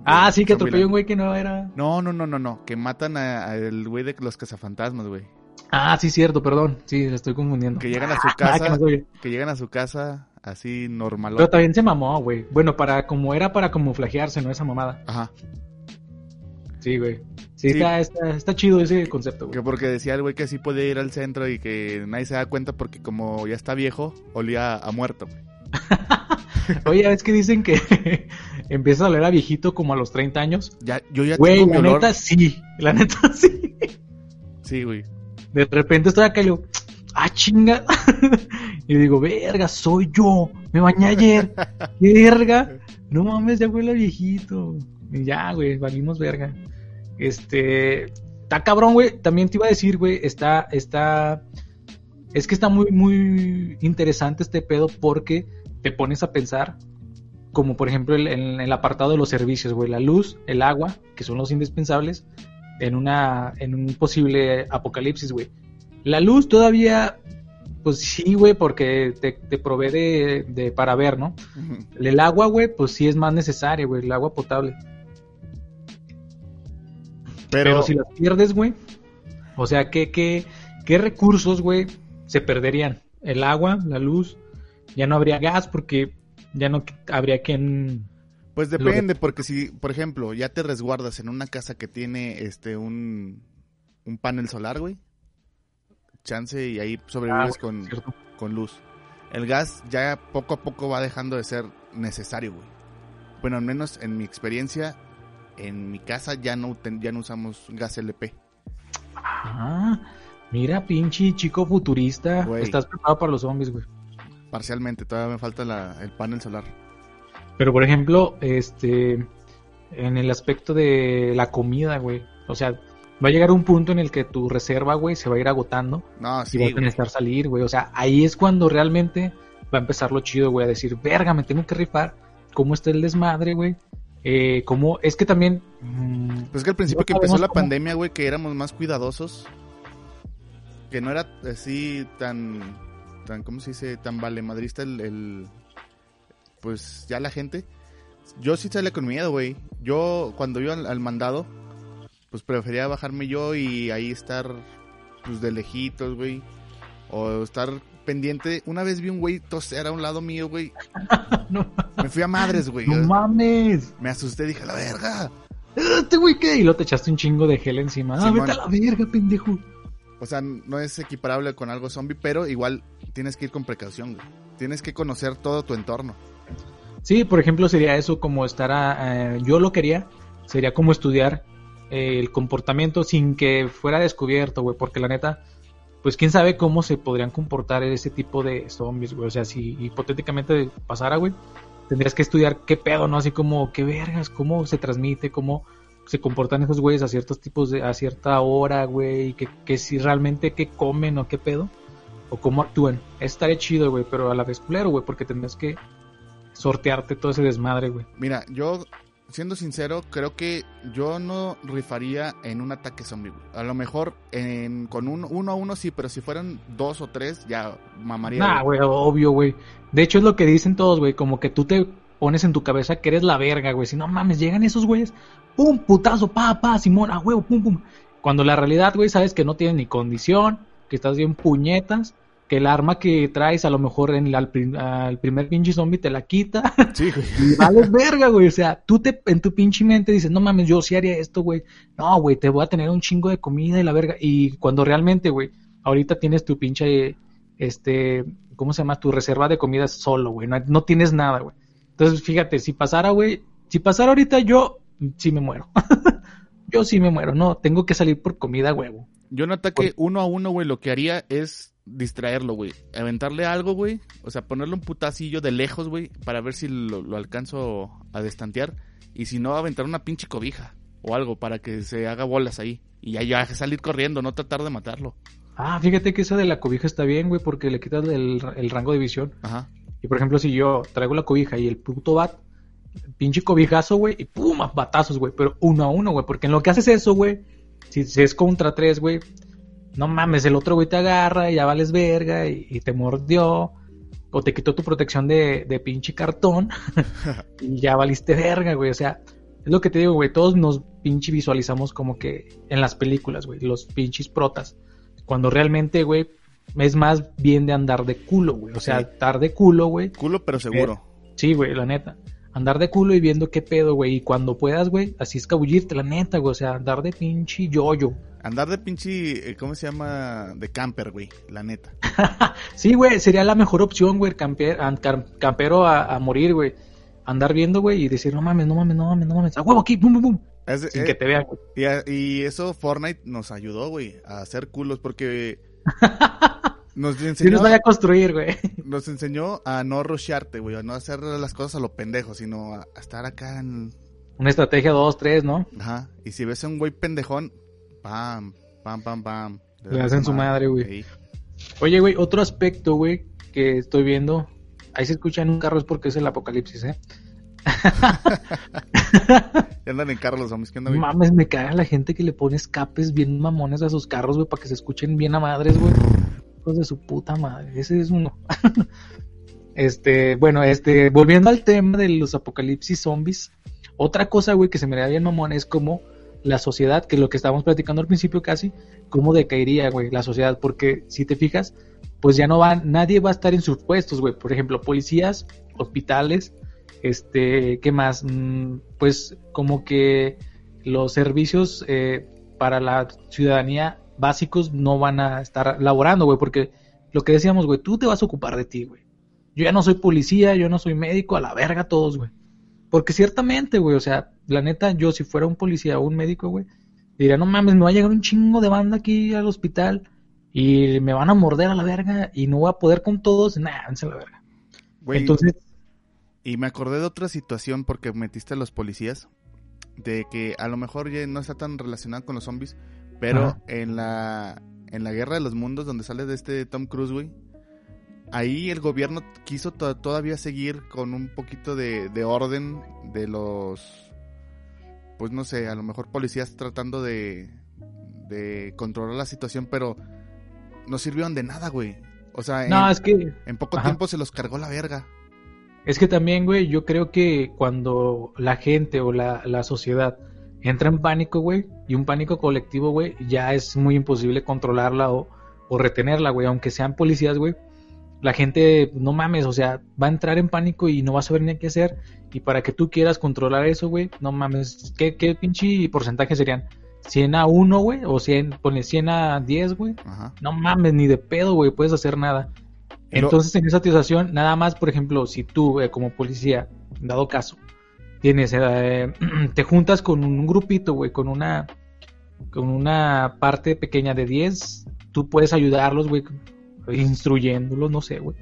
A: Ah, sí, que atropelló un güey que no era...
B: No, no, no, no, no, que matan a- al güey de los cazafantasmas, güey.
A: Ah, sí, cierto, perdón. Sí, le estoy confundiendo.
B: Que llegan a su
A: Ah, que
B: casa,
A: no
B: que llegan a su casa así normal.
A: Pero también se mamó, güey. Bueno, para como era para camuflajearse, ¿no? Esa mamada.
B: Ajá.
A: Sí, güey. Sí,
B: Sí.
A: Está, está, está chido ese concepto, güey.
B: Que porque decía el güey que sí podía ir al centro y que nadie se da cuenta porque como ya está viejo, olía a muerto. güey.
A: Oye, es que dicen que empieza a oler a viejito como a los 30 años.
B: Ya, yo ya
A: Güey,
B: tengo
A: la
B: olor.
A: neta sí. La neta sí.
B: Sí, güey.
A: De repente estoy acá y digo, ah, chinga. Y digo, verga, soy yo. Me bañé ayer. Verga. No mames, ya huele viejito. Y ya, güey, valimos verga. Este. Está cabrón, güey. También te iba a decir, güey, está, está. Es que está muy, muy interesante este pedo porque te pones a pensar, como por ejemplo el- en el apartado de los servicios, güey, la luz, el agua, que son los indispensables, en una, en un posible apocalipsis, güey. La luz todavía, pues sí, güey, porque te, te provee de, de para ver, ¿no? El agua, güey, pues sí es más necesaria, güey, el agua potable. Pero,
B: Pero,
A: si las pierdes, güey, o sea, ¿qué, qué, qué recursos, güey, se perderían? El agua, la luz, ya no habría gas porque ya no habría quien...
B: pues
A: que-
B: depende, porque si, por ejemplo, ya te resguardas en una casa que tiene este un, un panel solar, güey, chance y ahí sobrevives
A: Ah,
B: con,
A: ¿cierto?
B: con luz. El gas ya poco a poco va dejando de ser necesario, güey. Bueno, al menos en mi experiencia, en mi casa ya no, ten- ya no usamos gas LP.
A: Ah, mira, pinche chico futurista,
B: Güey.
A: estás preparado para los zombies, güey.
B: Parcialmente, todavía me falta la- el panel solar.
A: Pero por ejemplo, este, en el aspecto de la comida, güey, o sea, va a llegar un punto en el que tu reserva, güey, se va a ir agotando
B: No,
A: y
B: sí,
A: vas a necesitar salir, güey. O sea, ahí es cuando realmente va a empezar lo chido, güey, a decir, verga, me tengo que rifar. ¿Cómo está el desmadre, güey? Eh, ¿cómo? Es que también... mm,
B: Pues que al principio que empezó la
A: cómo-
B: pandemia, güey, que éramos más cuidadosos. Que no era así tan, tan ¿cómo se dice? Tan valemadrista el, el- pues ya la gente. Yo sí salía con miedo, güey. Yo cuando iba al, al mandado, pues prefería bajarme yo y ahí estar, pues de lejitos, güey. O estar pendiente. Una vez vi un güey toser a un lado mío, güey.
A: no,
B: Me fui a madres, güey.
A: no mames.
B: Me asusté, dije, la verga.
A: Este güey, ¿qué? Y lo te echaste un chingo de gel encima. Ah, vete a la verga, pendejo.
B: O sea, no es equiparable con algo zombie, pero igual tienes que ir con precaución, güey. Tienes que conocer todo tu entorno.
A: Sí, por ejemplo, sería eso como estar a, eh, yo lo quería, sería como estudiar el comportamiento sin que fuera descubierto, güey, porque la neta, pues quién sabe cómo se podrían comportar ese tipo de zombies, güey, o sea, si hipotéticamente pasara, güey, tendrías que estudiar qué pedo, ¿no? Así como, qué vergas, cómo se transmite, cómo se comportan esos güeyes a ciertos tipos de, a cierta hora, güey, que, que si realmente qué comen o qué pedo, o cómo actúan. Estaría chido, güey, pero a la vez culero, güey, porque tendrías que sortearte todo ese desmadre, güey.
B: Mira, yo, siendo sincero, creo que yo no rifaría en un ataque zombie. A lo mejor en, con un, uno a uno sí, pero si fueran dos o tres, ya mamaría.
A: Nah, güey, obvio, güey. De hecho, es lo que dicen todos, güey. Como que tú te pones en tu cabeza que eres la verga, güey. Si no mames, llegan esos güeyes, pum, putazo, pa, pa, Simón, a huevo, pum, pum. Cuando la realidad, güey, sabes que no tienes ni condición, que estás bien puñetas, que el arma que traes a lo mejor en al, prim- al primer pinche zombie te la quita.
B: Sí, güey.
A: y vales verga, güey. O sea, tú te, en tu pinche mente dices, no mames, yo sí haría esto, güey. No, güey, te voy a tener un chingo de comida y la verga. Y cuando realmente, güey, ahorita tienes tu pinche, este, ¿cómo se llama? Tu reserva de comida solo, güey. No, no tienes nada, güey. Entonces, fíjate, si pasara, güey, si pasara ahorita yo, sí me muero. yo sí me muero, no, tengo que salir por comida, huevo.
B: Yo en ataque uno a uno, güey, lo que haría es distraerlo, güey. Aventarle algo, güey. O sea, ponerle un putacillo de lejos, güey, para ver si lo, lo alcanzo a destantear. Y si no, aventar una pinche cobija o algo para que se haga bolas ahí. Y ya, ya salir corriendo, no tratar de matarlo.
A: Ah, fíjate que esa de la cobija está bien, güey, porque le quitas el, el rango de visión.
B: Ajá.
A: Y por ejemplo, si yo traigo la cobija y el puto bat, pinche cobijazo, güey, y pum, batazos, güey, pero uno a uno, güey, porque en lo que haces eso, güey, si, si es contra tres, güey, no mames, el otro güey te agarra y ya vales verga y, y te mordió, o te quitó tu protección de, de pinche cartón y ya valiste verga, güey, o sea, es lo que te digo, güey, todos nos pinche visualizamos como que en las películas, güey, los pinches protas, cuando realmente, güey, es más bien de andar de culo, güey, o sea,
B: Sí.
A: estar de culo, güey,
B: Culo, pero seguro.
A: Sí, güey, la neta. Andar de culo y viendo qué pedo, güey. Y cuando puedas, güey, así escabullirte, la neta, güey. O sea, andar de pinche yoyo.
B: Andar de pinche, eh, ¿cómo se llama? De camper, güey, la neta.
A: Sí, güey, sería la mejor opción, güey, camper, campero a, a morir, güey. Andar viendo, güey, y decir, no mames, no mames, no mames, no mames. A huevo aquí, pum, pum, pum.
B: Es-
A: Sin
B: eh,
A: que te vean, güey.
B: y, y eso Fortnite nos ayudó, güey, a hacer culos porque nos
A: Sí
B: enseñó,
A: nos vaya a construir, güey.
B: nos enseñó a no rushearte, güey, a no hacer las cosas a lo pendejo, sino a, a estar acá en...
A: Una estrategia 2, 3, ¿no?
B: Ajá. Y si ves a un güey pendejón, pam, pam, pam, pam.
A: Le hacen su madre, güey.
B: Sí.
A: Oye, güey, otro aspecto, güey, que estoy viendo. Ahí se escucha en un carro es porque es el apocalipsis, ¿eh?
B: Ya andan en carros los zombies, ¿qué onda, güey?
A: Mames, me caga la gente que le pone escapes bien mamones a sus carros, güey, para que se escuchen bien a madres, güey. Hijos de su puta madre. Ese es uno. este, bueno, este, volviendo al tema de los apocalipsis zombies, otra cosa, güey, que se me da bien mamón es como la sociedad, que lo que estábamos platicando al principio casi, cómo decaería, güey, la sociedad, porque si te fijas, pues ya no va, nadie va a estar en sus puestos, güey. Por ejemplo, policías, hospitales, este, ¿qué más? Mm, pues como que los servicios eh, para la ciudadanía básicos no van a estar laborando, güey, porque lo que decíamos, güey, tú te vas a ocupar de ti, güey. Yo ya no soy policía, yo no soy médico, a la verga todos, güey. Porque ciertamente, güey, o sea, la neta, yo si fuera un policía o un médico, güey, diría, no mames, me va a llegar un chingo de banda aquí al hospital y me van a morder a la verga y no voy a poder con todos, váyanse a la verga.
B: Güey,
A: Entonces,
B: Y me acordé de otra situación porque metiste a los policías. De que a lo mejor ya no está tan relacionado con los zombies. Pero
A: Ajá.
B: en la en la guerra de los mundos, donde sale de este Tom Cruise, güey. Ahí el gobierno quiso to- todavía seguir con un poquito de, de orden de los. Pues no sé, a lo mejor policías tratando de. de controlar la situación, pero. No sirvieron de nada, güey. O sea,
A: no,
B: en,
A: es que
B: en poco
A: ajá.
B: tiempo se los cargó la verga.
A: Es que también, güey, yo creo que cuando la gente o la, la sociedad entra en pánico, güey, y un pánico colectivo, güey, ya es muy imposible controlarla o, o retenerla, güey, aunque sean policías, güey. La gente, no mames, o sea, va a entrar en pánico y no va a saber ni qué hacer. Y para que tú quieras controlar eso, güey, no mames, ¿qué, qué pinche porcentaje serían? ¿100 a 1, güey? ¿O 100, pone 100 a 10, güey? No mames, ni de pedo, güey, puedes hacer nada. Entonces, en esa situación, nada más, por ejemplo, si tú, eh, como policía, dado caso, tienes, eh, te juntas con un grupito, güey, con una, con una parte pequeña de 10, tú puedes ayudarlos, güey, instruyéndolos, no sé, güey,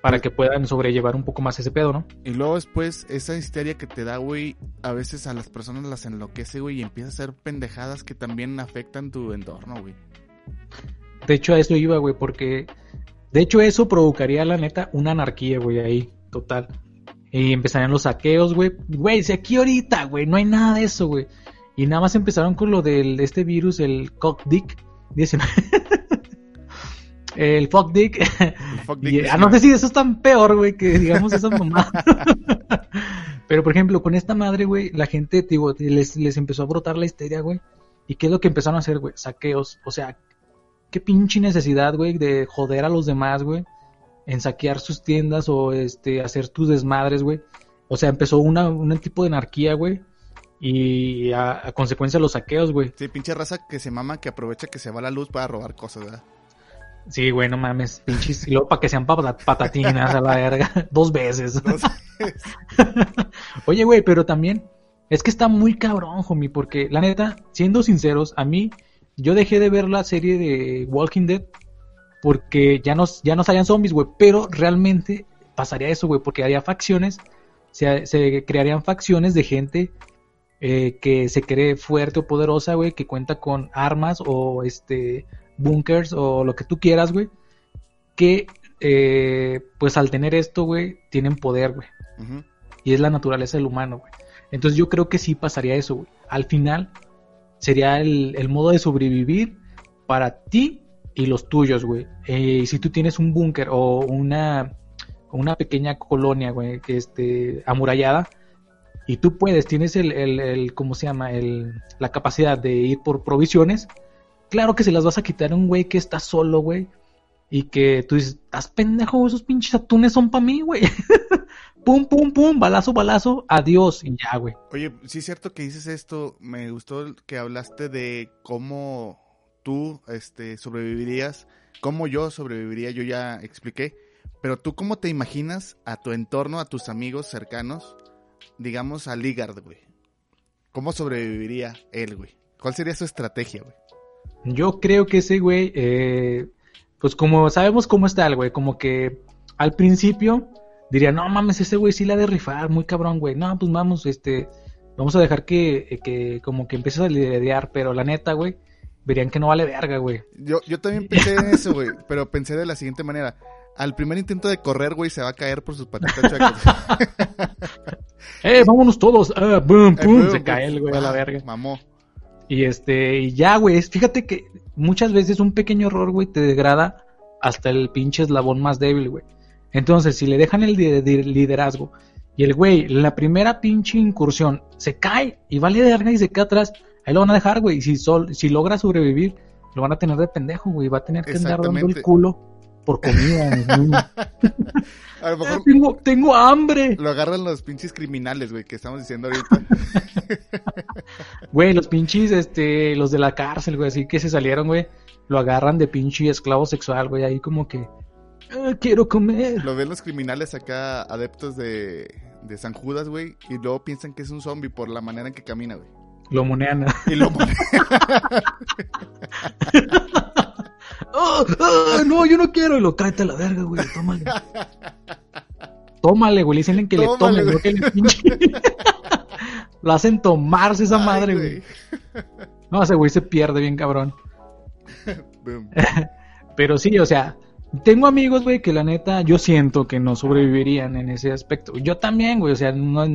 A: para que puedan sobrellevar un poco más ese pedo, ¿no?
B: Y luego después, esa histeria que te da, güey, a veces a las personas las enloquece, güey, y empieza a hacer pendejadas que también afectan tu entorno, güey.
A: De hecho, a eso iba, güey, porque de hecho eso provocaría, la neta, una anarquía, güey, ahí, total. Y empezarían los saqueos, güey. Güey, si aquí ahorita, güey, no hay nada de eso, güey. Y nada más empezaron con lo del de este virus, el cockdick 19. el fuck dick. ah, no sé si eso es tan peor, güey, que digamos esa mamá. Pero por ejemplo, con esta madre, güey, la gente, digo, les, les empezó a brotar la histeria, güey. ¿Y qué es lo que empezaron a hacer, güey? Saqueos. O sea, qué pinche necesidad, güey, de joder a los demás, güey en saquear sus tiendas o este hacer tus desmadres, güey. O sea, empezó una, un tipo de anarquía, güey. Y a, consecuencia de los saqueos, güey.
B: Sí, pinche raza que se mama, que aprovecha que se va la luz para robar cosas, ¿verdad?
A: Sí, güey, no mames, pinches. Y luego para que sean patatinas a la verga. Dos veces. Oye, güey, pero también es que está muy cabrón, homie, porque la neta, siendo sinceros, a mí, yo dejé de ver la serie de Walking Dead porque ya no, ya no salían zombies, güey, pero realmente pasaría eso, güey, porque haría facciones, se, se crearían facciones de gente eh, que se cree fuerte o poderosa, güey, que cuenta con armas o este bunkers o lo que tú quieras, güey, que eh, pues al tener esto, güey, tienen poder, güey. Y es la naturaleza del humano, güey. Entonces yo creo que sí pasaría eso, güey. Al final sería el, el modo de sobrevivir para ti y los tuyos, güey. Eh, si tú tienes un búnker o una, una pequeña colonia, güey, que esté amurallada, y tú puedes, tienes el, el, ¿cómo se llama? El, la capacidad de ir por provisiones, claro que se las vas a quitar a un güey que está solo, güey. Y que tú dices, estás pendejo, esos pinches atunes son para mí, güey. pum, pum, pum, balazo, balazo, adiós, y ya, güey.
B: Oye, sí es cierto que dices esto, me gustó que hablaste de cómo tú este, sobrevivirías, cómo yo sobreviviría, yo ya expliqué, pero tú cómo te imaginas a tu entorno, a tus amigos cercanos, digamos a Ligard, güey. ¿Cómo sobreviviría él, güey? ¿Cuál sería su estrategia, güey?
A: Yo creo que ese güey, eh, pues como sabemos cómo está el güey, como que al principio diría, no mames, ese güey sí la de rifar, muy cabrón, güey. No, pues vamos, este, vamos a dejar que, que como que empieces a lidiar, pero la neta, güey, verían que no vale verga, güey.
B: Yo, yo también pensé en eso, güey, pero pensé de la siguiente manera. Al primer intento de correr, güey, se va a caer por sus patitas chuecas.
A: ¡Eh, vámonos todos! Ah, boom, eh, se cae el güey a la verga.
B: Mamó.
A: Y este, y ya, güey, fíjate que muchas veces un pequeño error, güey, te degrada hasta el pinche eslabón más débil, güey. Entonces, si le dejan el liderazgo y el güey, la primera pinche incursión, se cae y va a liderar y se queda atrás, Ahí lo van a dejar, güey. Y si, sol, si logra sobrevivir, lo van a tener de pendejo, güey. Va a tener que andar dando el culo por comida. a lo mejor tengo, tengo, hambre.
B: Lo agarran los pinches criminales, güey, que estamos diciendo ahorita.
A: Güey, los pinches, este, los de la cárcel, güey, así que se salieron, güey. Lo agarran de pinche esclavo sexual, güey. Ahí como que, ah, quiero comer.
B: Lo ven los criminales acá, adeptos de, de San Judas, güey. Y luego piensan que es un zombie por la manera en que camina, güey.
A: Lo monean.
B: Y lo monean.
A: oh, oh, no, yo no quiero. Y lo tráete a la verga, güey. Tómale. Tómale, güey. Le dicen que le tome, güey. Que le lo hacen tomarse esa madre, güey. No, ese güey se pierde bien cabrón. Pero sí, o sea, tengo amigos, güey, que la neta yo siento que no sobrevivirían en ese aspecto. Yo también, güey, o sea, no,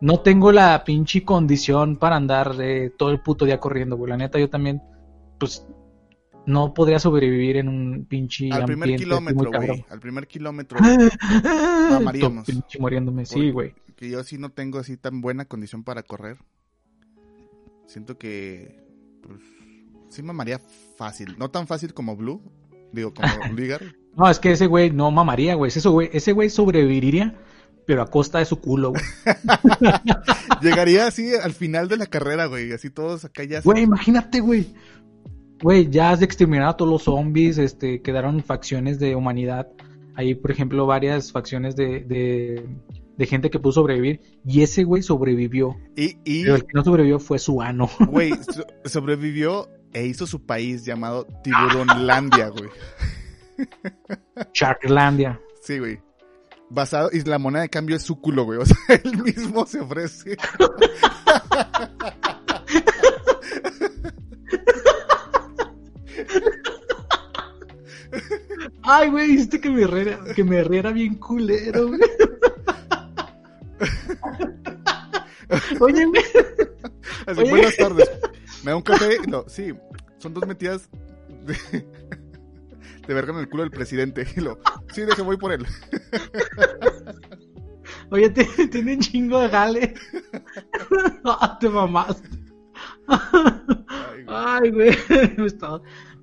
A: no tengo la pinche condición para andar eh, todo el puto día corriendo, güey. La neta, yo también, pues, no podría sobrevivir en un pinche
B: Al primer kilómetro, güey. Al primer kilómetro,
A: mamaríamos. pinche muriéndome, sí, güey.
B: Que yo sí no tengo así tan buena condición para correr. Siento que, pues, sí mamaría fácil. No tan fácil como Blue, digo, como Ligar.
A: no, es que ese güey no mamaría, güey. Ese güey, ese güey sobreviviría pero a costa de su culo, güey.
B: Llegaría así al final de la carrera, güey, así todos acá ya.
A: Güey, imagínate, güey. Güey, ya has exterminado a todos los zombies, este, quedaron facciones de humanidad. Hay, por ejemplo, varias facciones de, de, gente que pudo sobrevivir. Y ese güey sobrevivió.
B: Y, y...
A: Pero el que no sobrevivió fue su ano.
B: Güey, sobrevivió e hizo su país llamado Tiburonlandia, güey.
A: Sharklandia.
B: Sí, güey basado y la moneda de cambio es su culo, güey. O sea, él mismo se ofrece.
A: Ay, güey, hiciste que me riera, que me riera bien culero, güey. Oye, güey.
B: Así,
A: Oye.
B: buenas tardes. ¿Me da un café? No, sí. Son dos metidas de, de verga en el culo del presidente. Y lo, sí, deje, voy por él.
A: Oye, tiene un chingo de jale. Ah, te mamaste.
B: Ay, güey.
A: Ay, güey.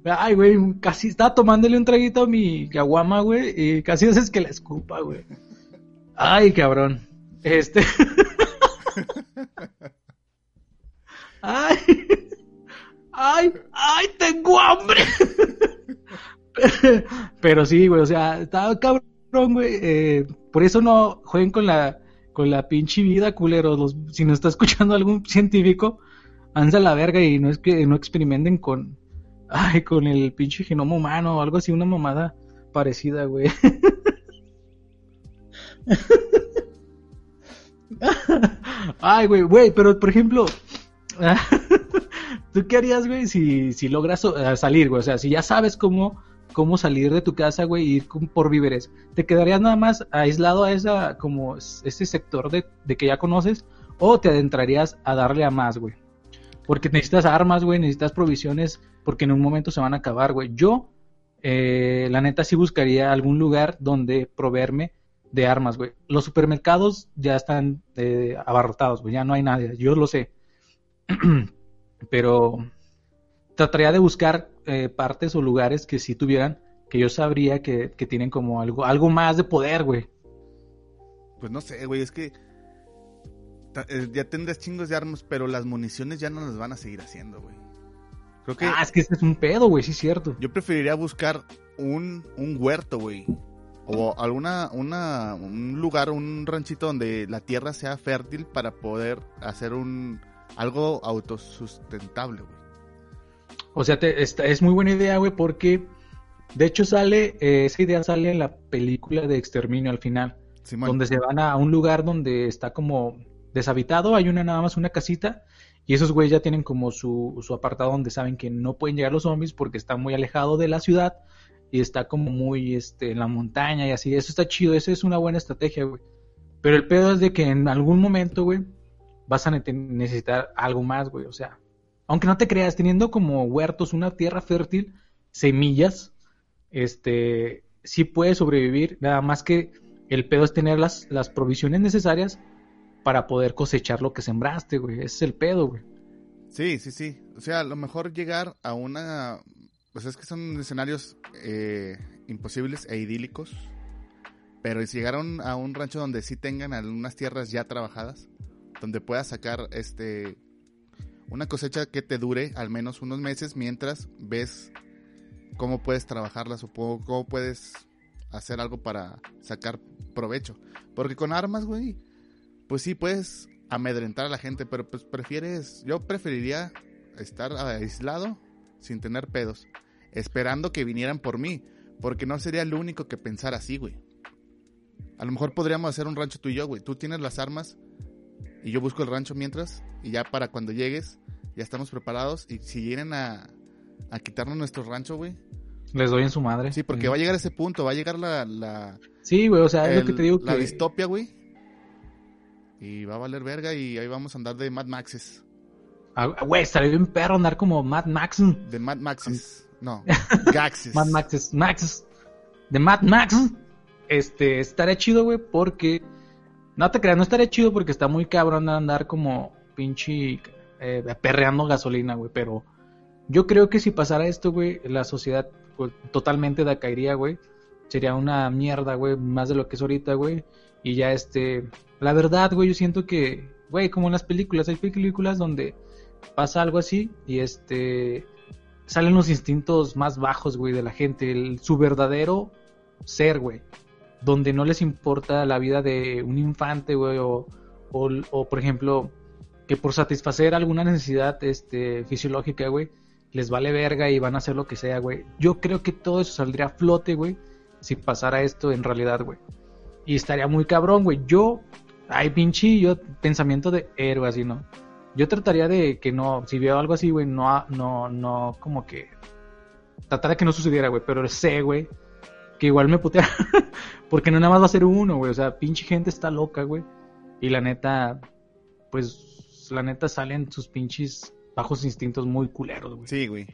A: Ay, güey, casi estaba tomándole un traguito a mi caguama, güey, y casi haces que la escupa, güey. Ay, cabrón. Este. Ay. Ay, ay, tengo hambre. Pero sí, güey, o sea, estaba cabrón, güey. eh, por eso no jueguen con la con la pinche vida, culeros. Si nos está escuchando algún científico, anza la verga y no es que no experimenten con ay, con el pinche genoma humano o algo así, una mamada parecida, güey. Ay, güey, güey, pero por ejemplo, ¿tú qué harías, güey, si, si logras eh, salir, güey? O sea, si ya sabes cómo, cómo salir de tu casa, güey, y ir por víveres, ¿te quedarías nada más aislado a esa, como, ese sector de, de que ya conoces? ¿O te adentrarías a darle a más, güey? Porque necesitas armas, güey, necesitas provisiones, porque en un momento se van a acabar, güey. Yo, eh, la neta, sí buscaría algún lugar donde proveerme de armas, güey. Los supermercados ya están eh, abarrotados, güey, ya no hay nadie, yo lo sé. Pero trataría de buscar eh, partes o lugares que sí tuvieran, que yo sabría que, que tienen como algo, algo más de poder, güey.
B: Pues no sé, güey, es que ya tendrás chingos de armas, pero las municiones ya no las van a seguir haciendo, güey. Creo que
A: Ah, es que este es un pedo, güey, sí es cierto.
B: yo preferiría buscar un, un huerto, güey. O alguna, una, un lugar, un ranchito donde la tierra sea fértil para poder hacer un algo autosustentable, güey.
A: O sea, te- es muy buena idea, güey, porque de hecho sale, eh, esa idea sale en la película de Exterminio al final.
B: Simón,
A: donde se van a un lugar donde está como deshabitado, hay una nada más una casita y esos güeyes ya tienen como su, su apartado donde saben que no pueden llegar los zombies porque está muy alejado de la ciudad y está como muy este en la montaña y así, eso está chido, esa es una buena estrategia, güey. Pero el pedo es de que en algún momento, güey, vas a ne- necesitar algo más, güey, o sea, aunque no te creas, teniendo como huertos, una tierra fértil, semillas, este, sí puedes sobrevivir, nada más que el pedo es tener las, las provisiones necesarias para poder cosechar lo que sembraste, güey. Ese es el pedo, güey.
B: Sí, sí, sí. O sea, a lo mejor llegar a una... Pues es que son escenarios eh, imposibles e idílicos. Pero si llegar a un, rancho donde sí tengan algunas tierras ya trabajadas, donde puedas sacar este una cosecha que te dure al menos unos meses mientras ves cómo puedes trabajarlas o po- cómo puedes hacer algo para sacar provecho. Porque con armas, güey, pues sí puedes amedrentar a la gente, pero pues prefieres, yo preferiría estar aislado sin tener pedos, esperando que vinieran por mí, porque no sería el único que pensara así, güey. A lo mejor podríamos hacer un rancho tú y yo, güey. Tú tienes las armas y yo busco el rancho mientras y ya para cuando llegues ya estamos preparados y si vienen a, a quitarnos nuestro rancho, güey.
A: Les doy en su madre.
B: Sí, porque va a llegar ese punto, va a llegar la, la,
A: Sí, güey, o sea, es lo que te digo
B: la
A: que...
B: distopia, güey. Y va a valer verga y ahí vamos a andar de Mad Maxes.
A: Ah, Güey, estaría bien perro andar como Mad Max.
B: De Mad Maxes. No, Gaxes.
A: Mad Maxes. Max. De Mad Max. Este, estaría chido, güey, porque... No te creas, no estaría chido porque está muy cabrón andar como pinche eh, perreando gasolina, güey, pero... Yo creo que si pasara esto, güey, la sociedad pues, totalmente decaería, güey. Sería una mierda, güey, más de lo que es ahorita, güey. Y ya este, la verdad, güey, yo siento que, güey, como en las películas, hay películas donde pasa algo así y este, salen los instintos más bajos, güey, de la gente, el- su verdadero ser, güey. Donde no les importa la vida de un infante, güey, o, o, o, por ejemplo, que por satisfacer alguna necesidad este, fisiológica, güey, les vale verga y van a hacer lo que sea, güey. Yo creo que todo eso saldría a flote, güey, si pasara esto en realidad, güey. Y estaría muy cabrón, güey. Yo, ay, pinche, yo, pensamiento de héroe, así, ¿no? Yo trataría de que no, si veo algo así, güey, no, no, no, como que, tratar que no sucediera, güey, pero sé, güey, que igual me putea, porque no nada más va a ser uno, güey, o sea, pinche gente está loca, güey. Y la neta, pues la neta salen sus pinches bajos instintos muy culeros, güey.
B: Sí, güey.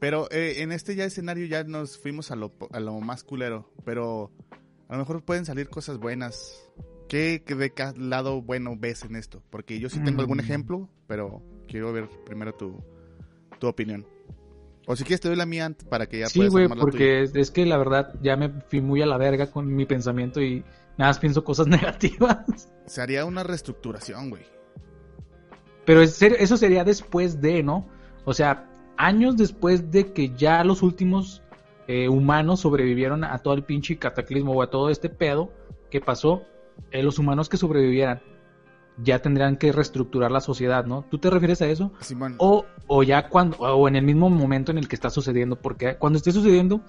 B: Pero eh, en este ya escenario ya nos fuimos a lo, a lo más culero. Pero a lo mejor pueden salir cosas buenas. ¿Qué, de cada lado bueno ves en esto? Porque yo sí tengo algún
A: Mm.
B: ejemplo, pero quiero ver primero tu, tu opinión. O si quieres te doy la mía para que ya
A: Sí,
B: puedas
A: güey, porque es, es que la verdad ya me fui muy a la verga con mi pensamiento y nada más pienso cosas negativas.
B: Se haría una reestructuración, güey.
A: Pero es eso sería después de, ¿no? O sea, años después de que ya los últimos eh, humanos sobrevivieron a todo el pinche cataclismo o a todo este pedo que pasó, eh, los humanos que sobrevivieran ya tendrían que reestructurar la sociedad, ¿no? ¿Tú te refieres a eso?
B: Simón.
A: O, o ya cuando, o en el mismo momento en el que está sucediendo, porque cuando esté sucediendo,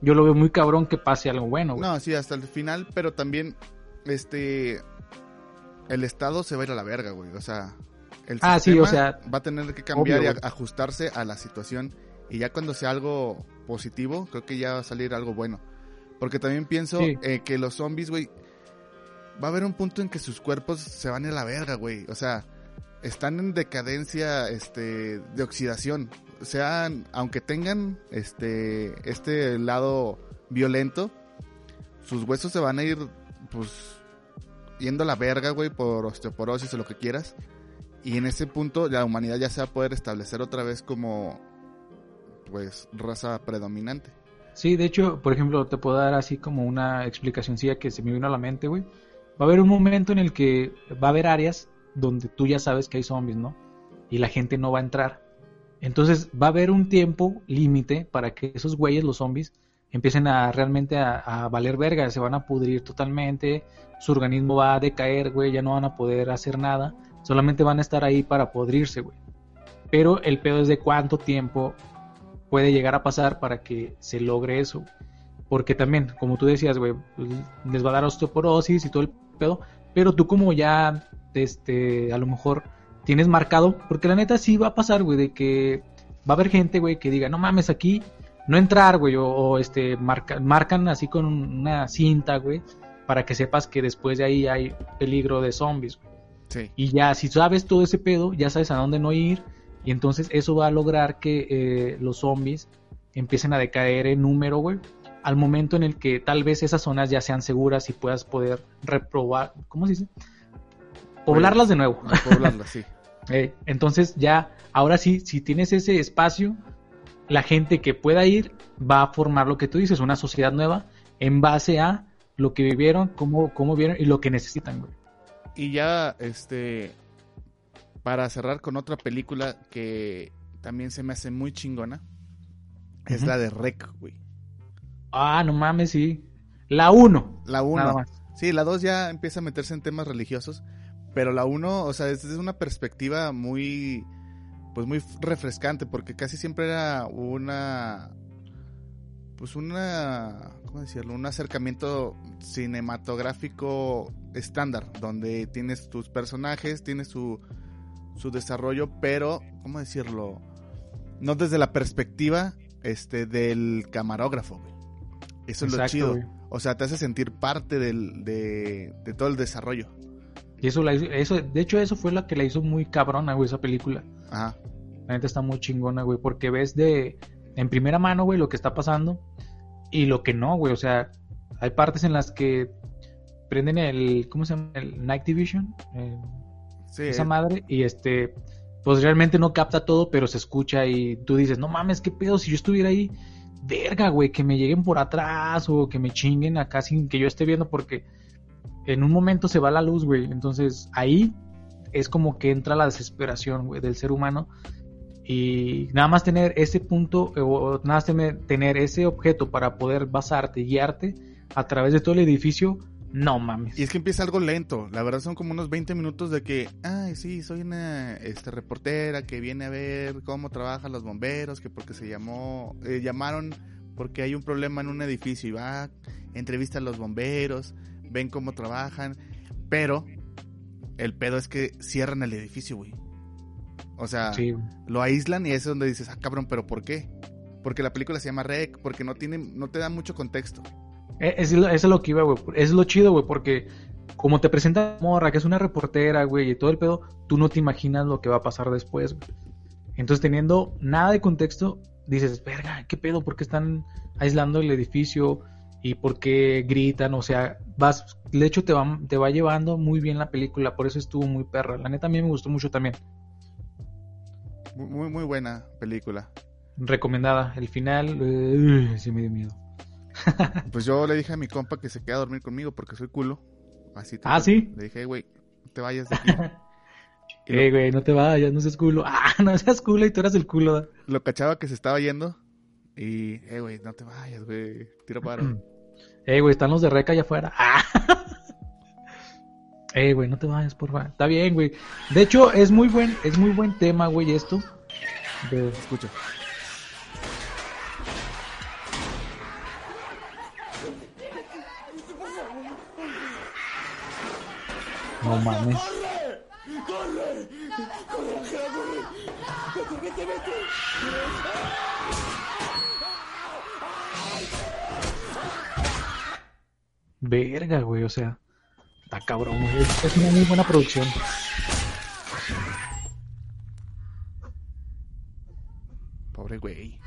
A: yo lo veo muy cabrón que pase algo bueno, güey.
B: No, sí, hasta el final, pero también, este, el Estado se va a ir a la verga, güey. O sea, el
A: Ah, sí,
B: sistema
A: o sea,
B: va a tener que cambiar
A: obvio,
B: y a- ajustarse a la situación. Y ya cuando sea algo positivo, creo que ya va a salir algo bueno. Porque también pienso
A: Sí.
B: eh, que los zombies, güey, va a haber un punto en que sus cuerpos se van a la verga, güey. O sea, están en decadencia, este, de oxidación. O sea, aunque tengan, este, este lado violento, sus huesos se van a ir, pues, yendo a la verga, güey, por osteoporosis o lo que quieras. Y en ese punto la humanidad ya se va a poder establecer otra vez como, pues, raza predominante.
A: Sí, de hecho, por ejemplo, te puedo dar así como una explicacióncilla que se me vino a la mente, güey. Va a haber un momento en el que va a haber áreas donde tú ya sabes que hay zombies, ¿no? Y la gente no va a entrar. Entonces va a haber un tiempo límite para que esos güeyes, los zombies, empiecen a realmente a, valer verga, se van a pudrir totalmente, su organismo va a decaer, güey, ya no van a poder hacer nada, solamente van a estar ahí para podrirse, güey. Pero el pedo es de cuánto tiempo puede llegar a pasar para que se logre eso. Porque también, como tú decías, güey, pues, les va a dar osteoporosis y todo el pedo. Pero tú como ya, este, a lo mejor tienes marcado, porque la neta sí va a pasar, güey, de que va a haber gente, güey, que diga, no mames, aquí no entrar, güey, o, o, este, marca- marcan así con una cinta, güey, para que sepas que después de ahí hay peligro de zombies, güey.
B: Sí.
A: Y ya, si sabes todo ese pedo, ya sabes a dónde no ir. Y entonces eso va a lograr que eh, los zombies empiecen a decaer en número, güey. Al momento en el que tal vez esas zonas ya sean seguras y puedas poder reprobar, ¿cómo se dice? Poblarlas de nuevo.
B: Poblarla, sí.
A: Eh, entonces ya, ahora sí, si tienes ese espacio, la gente que pueda ir va a formar lo que tú dices, una sociedad nueva en base a lo que vivieron, cómo, cómo vieron y lo que necesitan, güey.
B: Y ya, este, para cerrar con otra película que también se me hace muy chingona, es la de Rec, güey.
A: Ah, no mames, sí. La 1.
B: La
A: Nada
B: 1.
A: más.
B: Sí, la 2 ya empieza a meterse en temas religiosos, pero la 1, o sea, es desde una perspectiva muy, pues muy refrescante, porque casi siempre era una, pues una, ¿cómo decirlo? Un acercamiento cinematográfico estándar, donde tienes tus personajes, tienes su, su desarrollo, pero, ¿cómo decirlo? No desde la perspectiva, este, del camarógrafo, güey. Eso es lo chido.
A: güey.
B: O sea, te hace sentir parte del, de, de todo el desarrollo.
A: Y eso, la hizo- eso, de hecho, eso fue lo que la hizo muy cabrona, güey, esa película.
B: Ajá.
A: La neta está muy chingona, güey, porque ves de en primera mano, güey, lo que está pasando y lo que no, güey. O sea, hay partes en las que prenden el, ¿cómo se llama? El Night Division, eh,
B: Sí,
A: esa madre, y este, pues realmente no capta todo, pero se escucha y tú dices, no mames, qué pedo, si yo estuviera ahí, verga, güey, que me lleguen por atrás o que me chinguen acá sin que yo esté viendo, porque en un momento se va la luz, güey. Entonces ahí es como que entra la desesperación, güey, del ser humano. Y nada más tener ese punto, eh, o nada más tener, ese objeto para poder basarte guiarte a través de todo el edificio, no mames.
B: Y es que empieza algo lento. La verdad son como unos 20 minutos de que, ay, sí, soy una este, reportera que viene a ver cómo trabajan los bomberos, que porque se llamó, eh, llamaron porque hay un problema en un edificio y va, entrevista a los bomberos, ven cómo trabajan, pero el pedo es que cierran el edificio, güey. O sea,
A: Sí,
B: lo aíslan y es donde dices, ah, cabrón, pero ¿por qué? Porque la película se llama Rec, porque no tiene, no te da mucho contexto.
A: Eh, Es, lo- eso es lo que iba, güey. Es lo chido, güey, porque como te presenta Morra, que es una reportera, güey, y todo el pedo, tú no te imaginas lo que va a pasar después, güey. Entonces, teniendo nada de contexto, dices, verga, ¿qué pedo? ¿Por qué están aislando el edificio? ¿Y por qué gritan? O sea, vas, de hecho te va, te va llevando muy bien la película, por eso estuvo muy perra. La neta a mí me gustó mucho también.
B: Muy, muy buena película.
A: Recomendada. El final, uh, sí me dio miedo.
B: pues yo le dije a mi compa que se queda a dormir conmigo porque soy culo. Así
A: ah, sí.
B: Le dije, güey, no te vayas de aquí.
A: Eh, güey, no te vayas, no seas culo. Ah, no seas culo y tú eras el culo.
B: Lo cachaba que se estaba yendo. Y, eh, güey, no te vayas, güey. Tira paro.
A: eh, güey, están los de Reca allá afuera. Ah. eh, güey, no te vayas, por favor. Está bien, güey. De hecho, es muy buen, es muy buen tema, güey, esto.
B: De... Escucha.
A: No mames. Verga, güey, o sea, está cabrón, güey. Es una muy buena producción.
B: Pobre güey.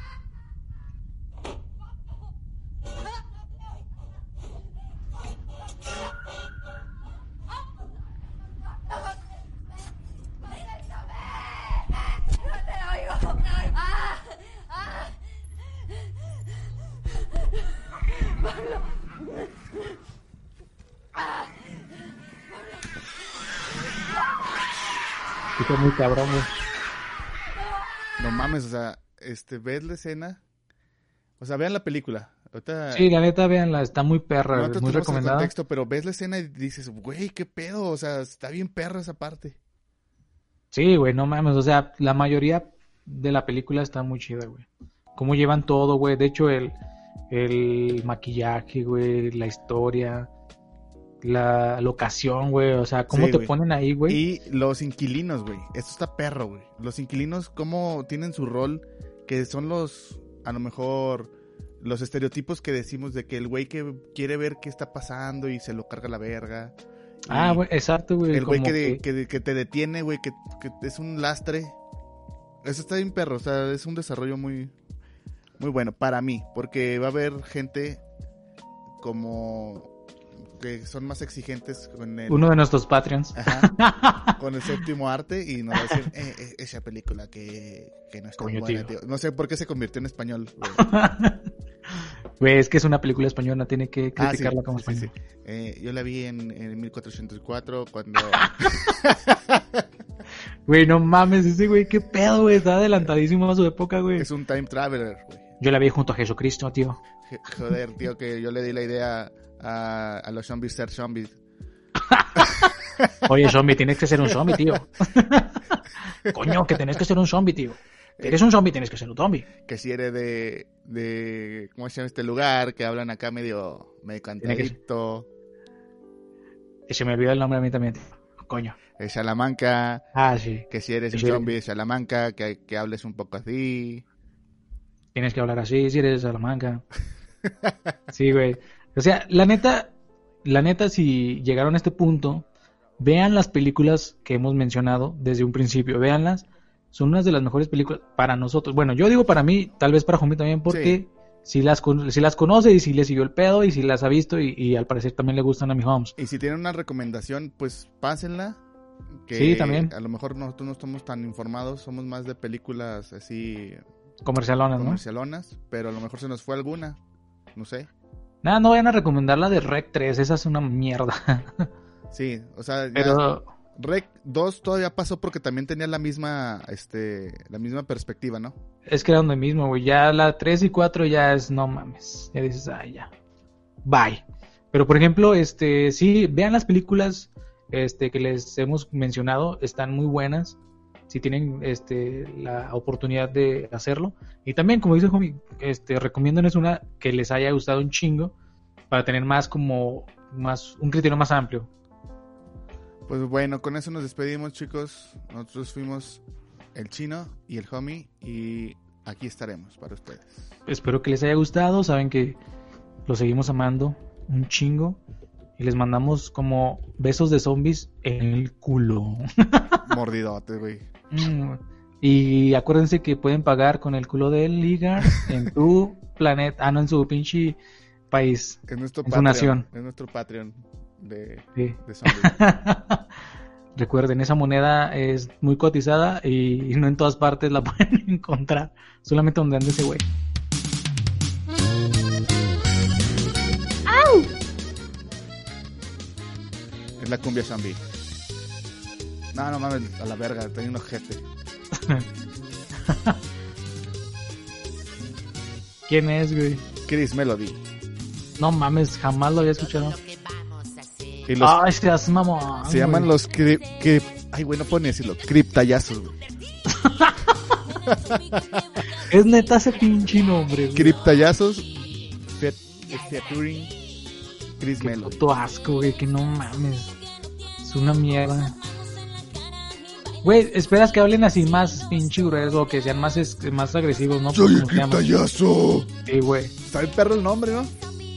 A: Muy cabrón,
B: No mames, o sea, este, ves la escena. O sea, vean la película.
A: Sí, la neta, veanla, está muy perra, muy recomendada.
B: Contexto, pero ves la escena y dices, güey, qué pedo, o sea, está bien perra esa parte.
A: Sí, güey, no mames, o sea, la mayoría de la película está muy chida, güey. Cómo llevan todo, güey. De hecho, el, el maquillaje, güey, la historia, la locación, güey. O sea, cómo te ponen ahí, güey.
B: Y los inquilinos, güey. Esto está perro, güey. Los inquilinos, cómo tienen su rol, que son los, a lo mejor, los estereotipos que decimos de que el güey que quiere ver qué está pasando y se lo carga la verga.
A: Ah, güey, exacto, güey.
B: El güey que, que, te detiene, güey, que, que es un lastre. Eso está bien perro, o sea, es un desarrollo muy, muy bueno para mí, porque va a haber gente como que son más exigentes con el...
A: Uno de nuestros Patreons.
B: con el séptimo arte y nos va a decir, eh, eh, esa película que, no es buena, tío. No sé por qué se convirtió en español.
A: Güey, es que es una película española, tiene que ah, criticarla como español.
B: Eh, yo la vi en, en 1404 cuando...
A: Güey, no mames, ese güey, qué pedo, güey, está adelantadísimo a su época, güey.
B: Es un time traveler, güey.
A: Yo la vi junto a Jesucristo, tío.
B: Joder, tío, que yo le di la idea a, los zombies ser zombies.
A: Oye, zombie, tienes que ser un zombie, tío. Coño, que tienes que ser un zombie, tío. Eres un zombie, tienes que ser un zombie.
B: Que si eres de, de ¿cómo se llama este lugar? Que hablan acá medio, medio cantadito.
A: Que... Se me olvidó el nombre a mí también, tío. Coño.
B: De Salamanca.
A: Ah, sí.
B: Que si eres un zombie de Salamanca, que, que hables un poco así.
A: Tienes que hablar así si eres de Salamanca. Sí, güey. O sea, la neta, la neta, si llegaron a este punto, vean las películas que hemos mencionado desde un principio, véanlas. Son unas de las mejores películas para nosotros. Bueno, yo digo para mí, tal vez para Jomí también, porque si, las, si las conoce y si le siguió el pedo y si las ha visto y, al parecer también le gustan a mi homes.
B: Y si tienen una recomendación, pues pásenla.
A: Que sí, también.
B: A lo mejor nosotros no estamos tan informados, somos más de películas así...
A: Comercialonas,
B: comercialonas, pero a lo mejor se nos fue alguna, no sé.
A: Nada, no vayan a recomendar la de Rec 3, esa es una mierda.
B: sí, o sea,
A: Pero...
B: Rec 2 todavía pasó porque también tenía la misma, este, la misma perspectiva, ¿no?
A: Es que era donde mismo, güey. Ya la 3 y 4 ya es, no mames. Ya dices, ay, ya. Bye. Pero por ejemplo, este, sí, vean las películas, este, que les hemos mencionado, están muy buenas si tienen este, la oportunidad de hacerlo. Y también, como dice Jomi, este, una que les haya gustado un chingo para tener más como más un criterio más amplio.
B: Pues bueno, con eso nos despedimos, chicos. Nosotros fuimos el chino y el homie y aquí estaremos para ustedes.
A: Espero que les haya gustado. Saben que lo seguimos amando un chingo y les mandamos como besos de zombies en el culo.
B: Mordidote, güey.
A: Mm, y acuérdense que pueden pagar con el culo del Ligar en tu planeta, ah, no, en su pinche país.
B: Es nuestro
A: En su
B: Patreon.
A: nación.
B: Es nuestro Patreon de,
A: Sí.
B: de.
A: Recuerden, esa moneda es muy cotizada y no en todas partes la pueden encontrar, solamente donde ande ese güey.
B: es la cumbia zombie. No, no mames, a la verga, tengo un ojete.
A: ¿Quién es, güey?
B: Chris Melody.
A: No mames, jamás lo había escuchado.
B: Y los,
A: Ay, seas mamón.
B: se llaman los cri, cri- Ay, güey, no puedo ni decirlo. Criptayazos, güey.
A: Es neta ese pinche nombre, güey.
B: Criptayazos. Fet, featuring Chris
A: Qué
B: Melody.
A: puto asco, güey, que no mames. Es una mierda. Güey, esperas que hablen así más pinche grueso, que sean más, es- más agresivos, ¿no?
B: Soy el criptayazo.
A: Sí, güey.
B: Está el perro el nombre, ¿no?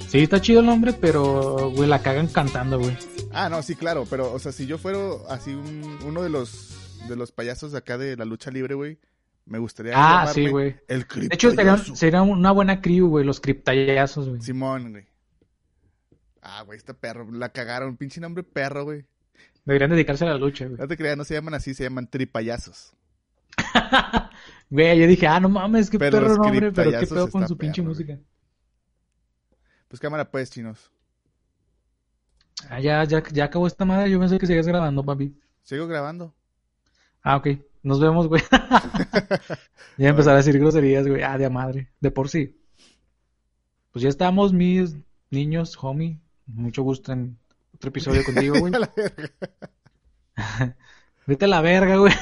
A: Sí, está chido el nombre, pero, güey, la cagan cantando, güey.
B: Ah, no, sí, claro, pero, o sea, si yo fuera así un- uno de los de los payasos de acá de la lucha libre, güey, me gustaría
A: Ah, sí, güey.
B: El
A: De hecho, sería, sería una buena crew, güey, los criptayazos, güey.
B: Simón, güey. Ah, güey, este perro, la cagaron, pinche nombre perro, güey.
A: Deberían dedicarse a la lucha, güey.
B: No te creas, no se llaman así, se llaman tripayazos.
A: Güey, yo dije, ah, no mames, qué
B: Pero
A: perro nombre, pero qué pedo con su pinche
B: perro,
A: música.
B: Pues cámara pues, chinos.
A: Ah, ya, ya, ya acabó esta madre, yo pensé que seguías grabando, papi.
B: Sigo grabando.
A: Ah, ok. Nos vemos, güey. ya empezar a decir groserías, güey. Ah, de madre. De por sí. Pues ya estamos, mis niños, homie. Mucho gusto en otro episodio contigo, güey.
B: A la verga.
A: Vete a la verga, güey.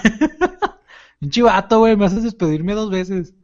A: Un chivato, güey. Me haces despedirme dos veces.